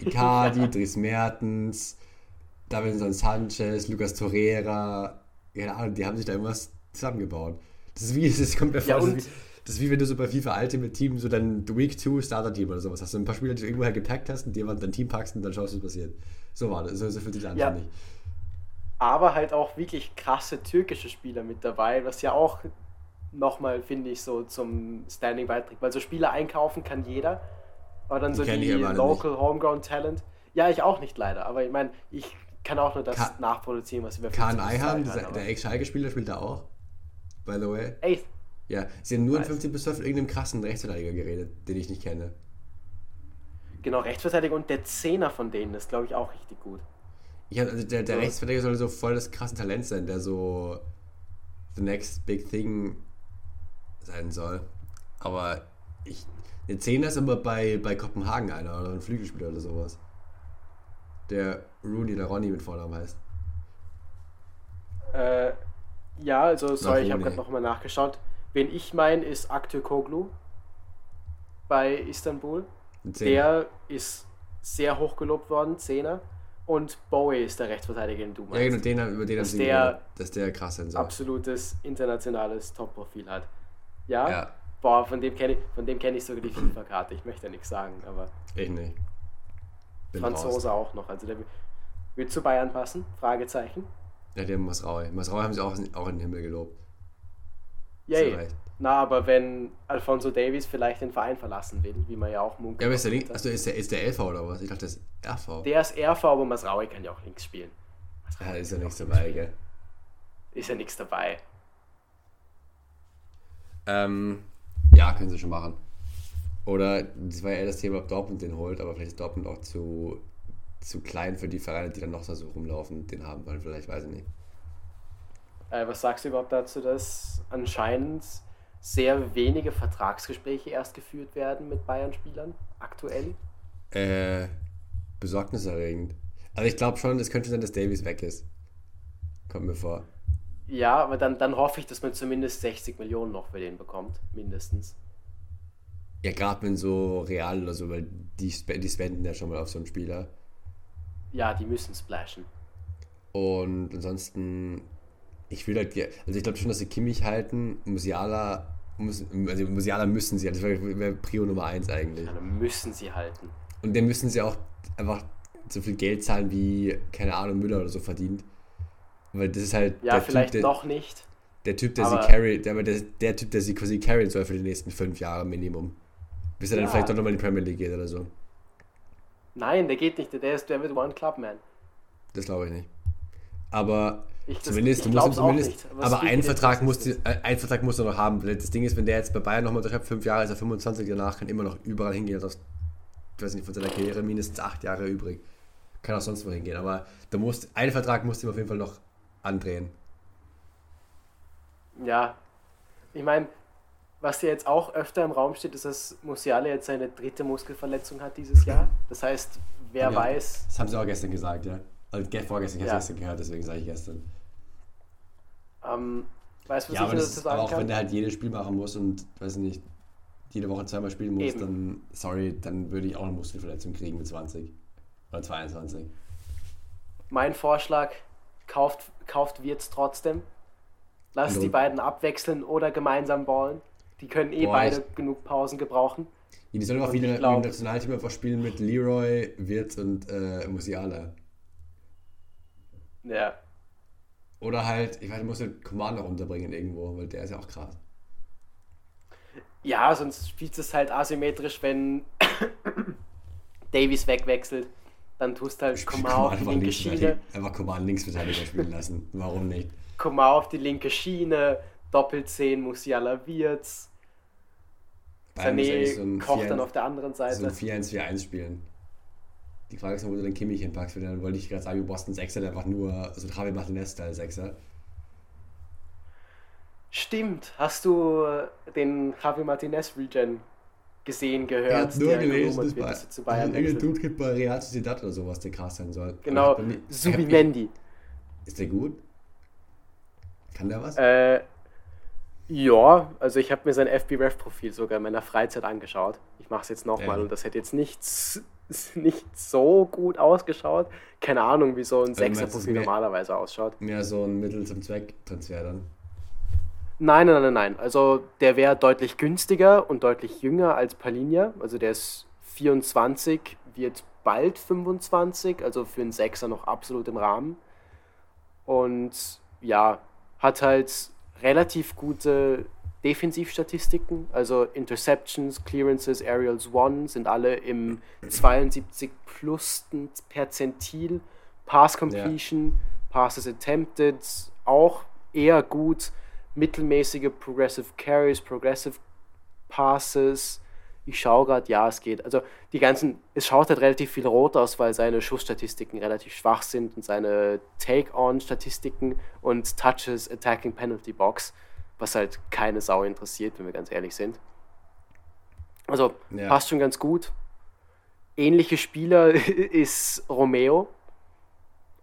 Icardi, Dries Mertens, Davinson Sanchez, Lucas Torreira, keine Ahnung, die haben sich da irgendwas zusammengebaut. Das ist wie, das kommt mir vor, Ja, das, ist wie, das ist wie wenn du so bei FIFA Ultimate Team so dein Week 2 Starter-Team oder sowas hast. So ein paar Spieler, die du irgendwo halt gepackt hast und in dein Team packst und dann schaust, was passiert. So war das, so, so fühlt sich an, Ja. ich. Aber halt auch wirklich krasse türkische Spieler mit dabei, was ja auch nochmal, finde ich, so zum Standing beiträgt. Weil so Spieler einkaufen kann jeder, aber dann Die so die Local Homegrown Talent. Ja, ich auch nicht leider, aber ich meine, ich kann auch nur das Ka- nachproduzieren, was wir Kahn 50 Eihan, hören, dieser, aber- der Ex-Schalke-Spieler, spielt da auch. By the way. Ey, Ja, sie haben nur in Nice. 15 bis 12 mit irgendeinem krassen Rechtsverteidiger geredet, den ich nicht kenne. genau, Rechtsverteidiger und der Zehner von denen ist, glaube ich, auch richtig gut. Hab, also der, der Ja. Rechtsverteidiger soll so voll das krasse Talent sein, der so the next big thing sein soll. Aber ich. Der Zehner ist aber bei, bei Kopenhagen einer oder ein Flügelspieler oder sowas. Der Rooney oder Ronny mit Vornamen heißt. Äh, ja, also, sorry, ich habe gerade nochmal nachgeschaut. Wen ich meine, ist Aktürkoglu bei Istanbul. Der ist sehr hoch gelobt worden, Zehner. Und Bowie ist der Rechtsverteidiger, den du Ja, genau, den, haben- über den haben Dass sie der- geredet, dass der krass sein soll. Absolutes internationales Top-Profil hat. Ja? Ja, Boah, von dem kenne ich, von dem kenne ich sogar die FIFA-Karte. Ich möchte ja nichts sagen, aber ich nicht. Bin raus. Franzose auch noch. Also der wird zu Bayern passen? Fragezeichen. Ja, der Masraui. Masraui haben sie auch, auch in den Himmel gelobt. Yay. Recht. Na, aber wenn Alfonso Davies vielleicht den Verein verlassen will, wie man ja auch munkelt. Ja, aber ist der, Link, also ist der, ist der LV oder was? Ich dachte, das ist RV. Der ist RV, aber Masraui kann ja auch links spielen. Ja, ist ja nichts dabei, gell? Ist ja nichts dabei. Ähm, ja, können sie schon machen. Oder, das war ja eher das Thema, ob Dortmund den holt, aber vielleicht ist Dortmund auch zu, zu klein für die Vereine, die dann noch so rumlaufen, den haben wollen, vielleicht, weiß ich nicht. Äh, was sagst du überhaupt dazu, dass anscheinend sehr wenige Vertragsgespräche erst geführt werden mit Bayern-Spielern aktuell? Äh, besorgniserregend. Also ich glaube schon, es könnte sein, dass Davies weg ist. Kommt mir vor. Ja, aber dann, dann hoffe ich, dass man zumindest 60 Millionen noch für den bekommt, mindestens. Ja, gerade wenn so real oder so, weil die, die spenden ja schon mal auf so einen Spieler. Ja, die müssen splashen. Und ansonsten, ich will halt, also ich glaube schon, dass sie Kimmich halten, Musiala, muss, also Musiala müssen sie, das wäre wär Prio Nummer 1 eigentlich. Ja, müssen sie halten. Und dann müssen sie auch einfach so viel Geld zahlen, wie, keine Ahnung, Müller oder so verdient. Weil das ist halt. Ja, vielleicht typ, der, noch nicht. Der Typ, der sie carry, der, der, der Typ, der sie quasi carryen soll für die nächsten fünf Jahre Minimum. Bis er ja. dann vielleicht doch nochmal in die Premier League geht oder so. Nein, der geht nicht. Der, ist, der One Club Man. Das glaube ich nicht. Aber ich, das, zumindest, ich du musst zumindest, nicht, aber, aber ein Vertrag, musst du, äh, ein Vertrag musst du noch haben. Das Ding ist, wenn der jetzt bei Bayern nochmal unterschreibt, fünf Jahre ist er 25, danach kann immer noch überall hingehen. Das, ich weiß nicht, von seiner Karriere mindestens acht Jahre übrig. Kann auch sonst wo hingehen. Aber du musst, einen Vertrag musst du ihm auf jeden Fall noch andrehen. Ja, ich meine, was ja jetzt auch öfter im Raum steht, ist, dass Musiale jetzt seine dritte Muskelverletzung hat dieses Jahr. Das heißt, wer ja, weiß. Das haben sie auch gestern gesagt, ja. Also vorgestern, ich ja. gestern gehört, deswegen sage ich gestern. Ähm, weißt du, was ja, ich dazu sagen aber auch kann? wenn der halt jedes Spiel machen muss und, weiß nicht, jede Woche zweimal spielen muss, Eben. dann, sorry, dann würde ich auch eine Muskelverletzung kriegen mit 20 oder 22. Mein Vorschlag, kauft, kauft Wirtz trotzdem. Lasst die beiden abwechseln oder gemeinsam ballen. Die können eh Boah, beide genug Pausen gebrauchen. Ja, die sollen auch wieder im Nationalteam einfach spielen mit Leroy, Wirtz und äh, Musiala. Ja. Oder halt, ich weiß, du musst halt Commander runterbringen irgendwo, weil der ist ja auch krass. Ja, sonst spielt es halt asymmetrisch, wenn Davies wegwechselt dann tust du halt Komar auf die linke Schiene. Einfach Komar Linksverteidiger spielen lassen. Warum nicht? Komar auf die linke Schiene, Doppelzehn Musiala Wirtz. Sané so kocht dann auf der anderen Seite. So ein 4-1-4-1 spielen. Die Frage ist, wo du den Kimmich hinpackst. Dann wollte ich gerade sagen, du brauchst einen Sechser, der einfach nur so ein Javi Martinez-Style Sechser. Stimmt. Hast du den Javi Martinez Regen gesehen, gehört. Er hat nur gelesen, dass bei, zu Bayern irgendein Dude gibt bei Real Sociedad oder sowas, der krass sein soll. Genau, Subimendi. Ist der gut? Kann der was? Äh, ja, also ich habe mir sein FBref-Profil sogar in meiner Freizeit angeschaut. Ich mache es jetzt nochmal ja. und das hätte jetzt nicht, nicht so gut ausgeschaut. Keine Ahnung, wie so ein also Sechser-Profil normalerweise ausschaut. Mehr so ein Mittel zum Zweck-Transfer dann. Nein, nein, nein, nein. Also der wäre deutlich günstiger und deutlich jünger als Palinia. Also der ist 24, wird bald 25, also für einen Sechser noch absolut im Rahmen. Und ja, hat halt relativ gute Defensivstatistiken, also Interceptions, Clearances, Aerials One sind alle im 72 plus Perzentil. Pass Completion, ja. Passes Attempted auch eher gut mittelmäßige Progressive Carries, Progressive Passes. Ich schaue gerade, ja, es geht. Also die ganzen, es schaut halt relativ viel rot aus, weil seine Schussstatistiken relativ schwach sind und seine Take-on-Statistiken und Touches, Attacking Penalty Box, was halt keine Sau interessiert, wenn wir ganz ehrlich sind. Also ja. passt schon ganz gut. Ähnliche Spieler ist Romeo,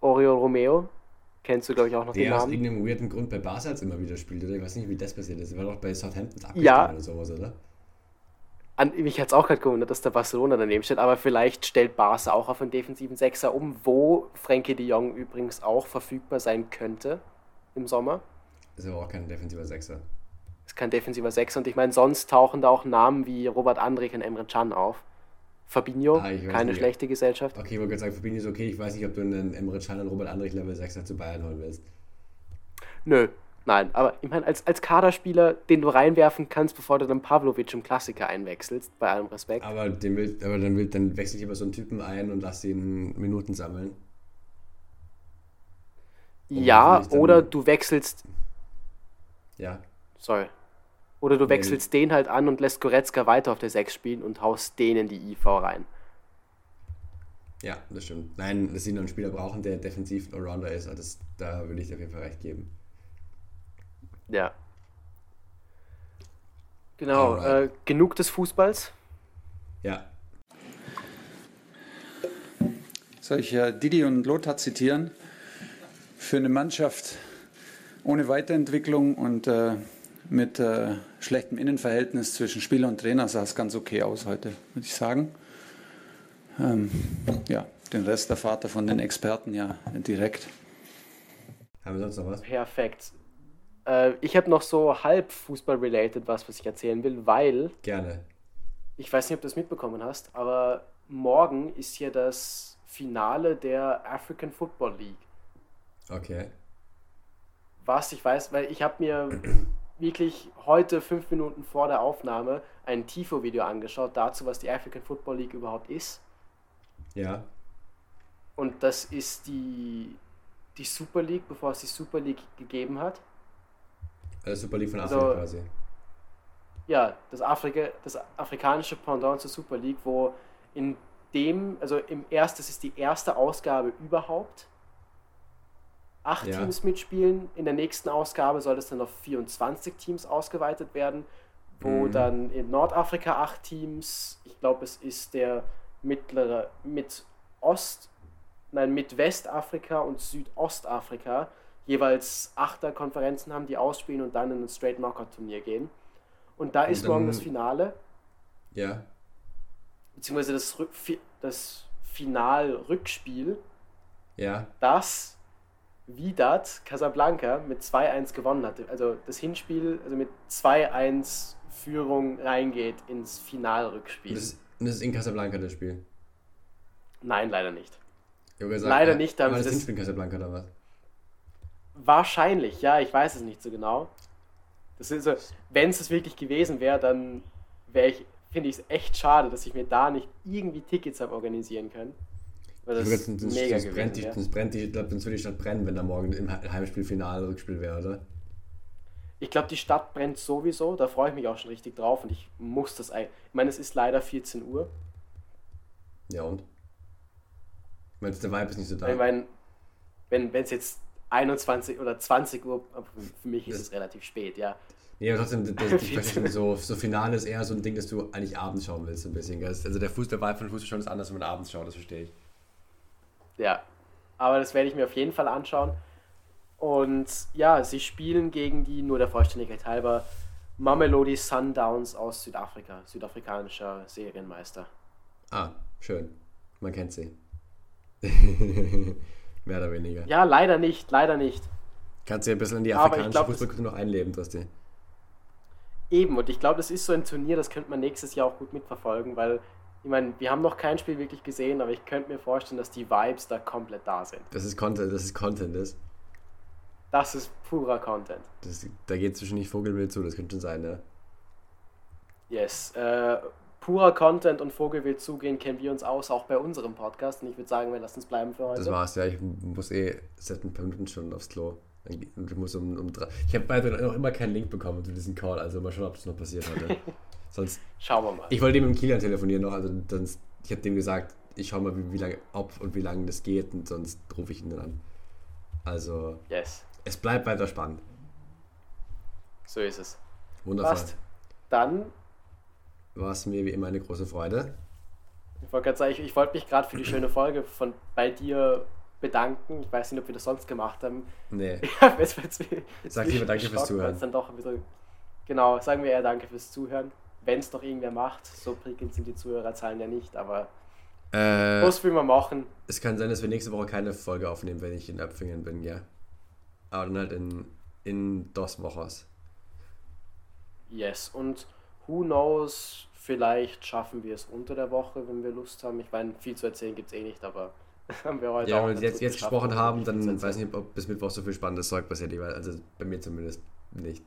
Oriol Romeo, Kennst du, glaube ich, auch noch der den Namen? Der aus irgendeinem weirden Grund bei Barca jetzt immer wieder spielt, oder? Ich weiß nicht, wie das passiert ist. Er war doch bei Southampton abgestiegen ja. oder sowas, oder? An, mich hat es auch gerade gewundert, dass der Barcelona daneben steht, aber vielleicht stellt Barca auch auf einen defensiven Sechser um, wo Frenkie de Jong übrigens auch verfügbar sein könnte im Sommer. Ist aber auch kein defensiver Sechser. Ist kein defensiver Sechser und ich meine, sonst tauchen da auch Namen wie Robert Andrich und Emre Can auf. Fabinho, ah, keine nicht. schlechte Gesellschaft. Okay, ich wollte gerade sagen, Fabinho ist okay. Ich weiß nicht, ob du einen Emre Can und Robert Andrich Level 6 zu Bayern holen willst. Nö, Nein, aber ich meine, als, als Kaderspieler, den du reinwerfen kannst, bevor du dann Pavlovic im Klassiker einwechselst, bei allem Respekt. Aber, den will, aber dann, will, dann wechsel ich immer so einen Typen ein und lass ihn Minuten sammeln. ja, oder du wechselst. Ja. Sorry. Oder du wechselst nee. den halt an und lässt Goretzka weiter auf der 6 spielen und haust den in die IV rein. Ja, das stimmt. Nein, dass sie noch einen Spieler brauchen, der defensiv Allrounder ist, das, da würde ich dir auf jeden Fall recht geben. Ja. Genau, äh, genug des Fußballs? Ja. Soll ich äh, Didi und Lothar zitieren? Für eine Mannschaft ohne Weiterentwicklung und äh, mit äh, schlechtem Innenverhältnis zwischen Spieler und Trainer sah es ganz okay aus heute, würde ich sagen. Ähm, ja, den Rest erfahrt ihr von den Experten ja direkt. Haben wir sonst noch was? Perfekt. Äh, ich habe noch so halb Fußball-related was, was ich erzählen will, weil. Gerne. Ich weiß nicht, ob du das mitbekommen hast, aber morgen ist hier das Finale der African Football League. Okay. Was ich weiß, weil ich habe mir wirklich heute, fünf Minuten vor der Aufnahme, ein Tifo-Video angeschaut dazu, was die African Football League überhaupt ist. Ja. Und das ist die, die Super League, bevor es die Super League gegeben hat. Also Super League von Afrika also, quasi. Ja, das, Afrika, das afrikanische Pendant zur Super League, wo in dem, also im ersten, das ist die erste Ausgabe überhaupt. Acht ja. Teams mitspielen. In der nächsten Ausgabe soll es dann auf 24 Teams ausgeweitet werden, wo mhm. dann in Nordafrika acht Teams, ich glaube, es ist der mittlere, mit Ost, nein, mit Westafrika und Südostafrika jeweils Achterkonferenzen haben, die ausspielen und dann in ein Straight Knockout Turnier gehen. Und da und ist morgen das Finale. Ja. Beziehungsweise das, das Final-Rückspiel. Ja. Das Vidat Casablanca mit 2-1 gewonnen hatte. Also das Hinspiel, also mit 2-1 Führung reingeht ins Finalrückspiel. Das, das ist in Casablanca das Spiel? Nein, leider nicht. Gesagt, leider nicht. Aber das, das Hinspiel in Casablanca oder was? Wahrscheinlich, ja, ich weiß es nicht so genau. Das ist so, wenn es wirklich gewesen wäre, dann wäre ich, finde ich es echt schade, dass ich mir da nicht irgendwie Tickets habe organisieren können. Weil das, das, das, mega das brennt, die, das brennt die, ich glaube, dann würde die Stadt brennen, wenn da morgen im Heimspiel Finale Rückspiel wäre, oder? Ich glaube, die Stadt brennt sowieso, da freue ich mich auch schon richtig drauf und ich muss das ein. Ich meine, es ist leider 14 Uhr. Ja und? Meinst der Vibe ist nicht so da? Ich meine, wenn es jetzt 21 oder 20 Uhr, für mich ist es relativ spät, ja. Nee, aber trotzdem, das, ich so, so Finale ist eher so ein Ding, dass du eigentlich abends schauen willst, so ein bisschen. Also der Fuß, der Vibe von Fußball schon ist anders, wenn man abends schaut, das verstehe ich. Ja, aber das werde ich mir auf jeden Fall anschauen. Und ja, sie spielen gegen die, nur der Vollständigkeit halber, Mamelodi Sundowns aus Südafrika, südafrikanischer Serienmeister. Ah, schön. Man kennt sie. Mehr oder weniger. Ja, leider nicht, leider nicht. Kannst du ja ein bisschen in die afrikanische Fußballkultur noch einleben, Basti. Eben, und ich glaube, das ist so ein Turnier, das könnte man nächstes Jahr auch gut mitverfolgen, weil, ich meine, wir haben noch kein Spiel wirklich gesehen, aber ich könnte mir vorstellen, dass die Vibes da komplett da sind. Das ist Content, das ist Content, das. Das ist purer Content. Das, da geht zwischen nicht Vogelwild zu, das könnte schon sein, ne? Yes. Äh, purer Content und Vogelwild zugehen kennen wir uns aus, auch bei unserem Podcast. Und ich würde sagen, wir lassen es bleiben für heute. Das war's, ja. Ich muss eh seit ein paar Minuten schon aufs Klo. Ich muss um, um drei. Ich habe bei noch immer keinen Link bekommen zu diesem Call, also mal schauen, ob das noch passiert heute. Sonst. Schauen wir mal. Ich wollte dem mit Kilian telefonieren noch, also sonst, ich habe dem gesagt, ich schaue mal, wie, wie lange, ob und wie lange das geht und sonst rufe ich ihn dann an. Also. Yes. Es bleibt weiter spannend. So ist es. Passt. Dann war es mir wie immer eine große Freude. Ich wollte gerade sagen, ich, ich wollte mich gerade für die schöne Folge von bei dir bedanken. Ich weiß nicht, ob wir das sonst gemacht haben. Nee. Ja, jetzt, jetzt, jetzt Sag lieber danke fürs Zuhören. Dann doch bisschen, genau, sagen wir eher danke fürs Zuhören. Wenn es doch irgendwer macht, so prickelnd sind die Zuhörerzahlen ja nicht, aber äh, was will man machen? Es kann sein, dass wir nächste Woche keine Folge aufnehmen, wenn ich in Öpfingen bin, ja. Aber dann halt in, in dos Wochos. Yes, und who knows, vielleicht schaffen wir es unter der Woche, wenn wir Lust haben. Ich meine, viel zu erzählen gibt es eh nicht, aber haben wir heute Ja, auch wenn wir jetzt, jetzt gesprochen haben, dann 50%. weiß ich nicht, ob bis Mittwoch so viel spannendes Zeug passiert. Also bei mir zumindest nicht.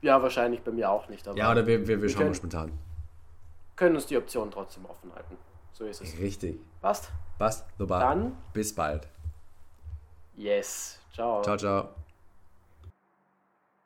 Ja, wahrscheinlich bei mir auch nicht, aber Ja, oder wir, wir, wir schauen können- mal spontan. können uns die Option trotzdem offen halten. So ist es. Richtig. Passt? Passt, super. Dann, Bis bald. yes. Ciao. Ciao, ciao.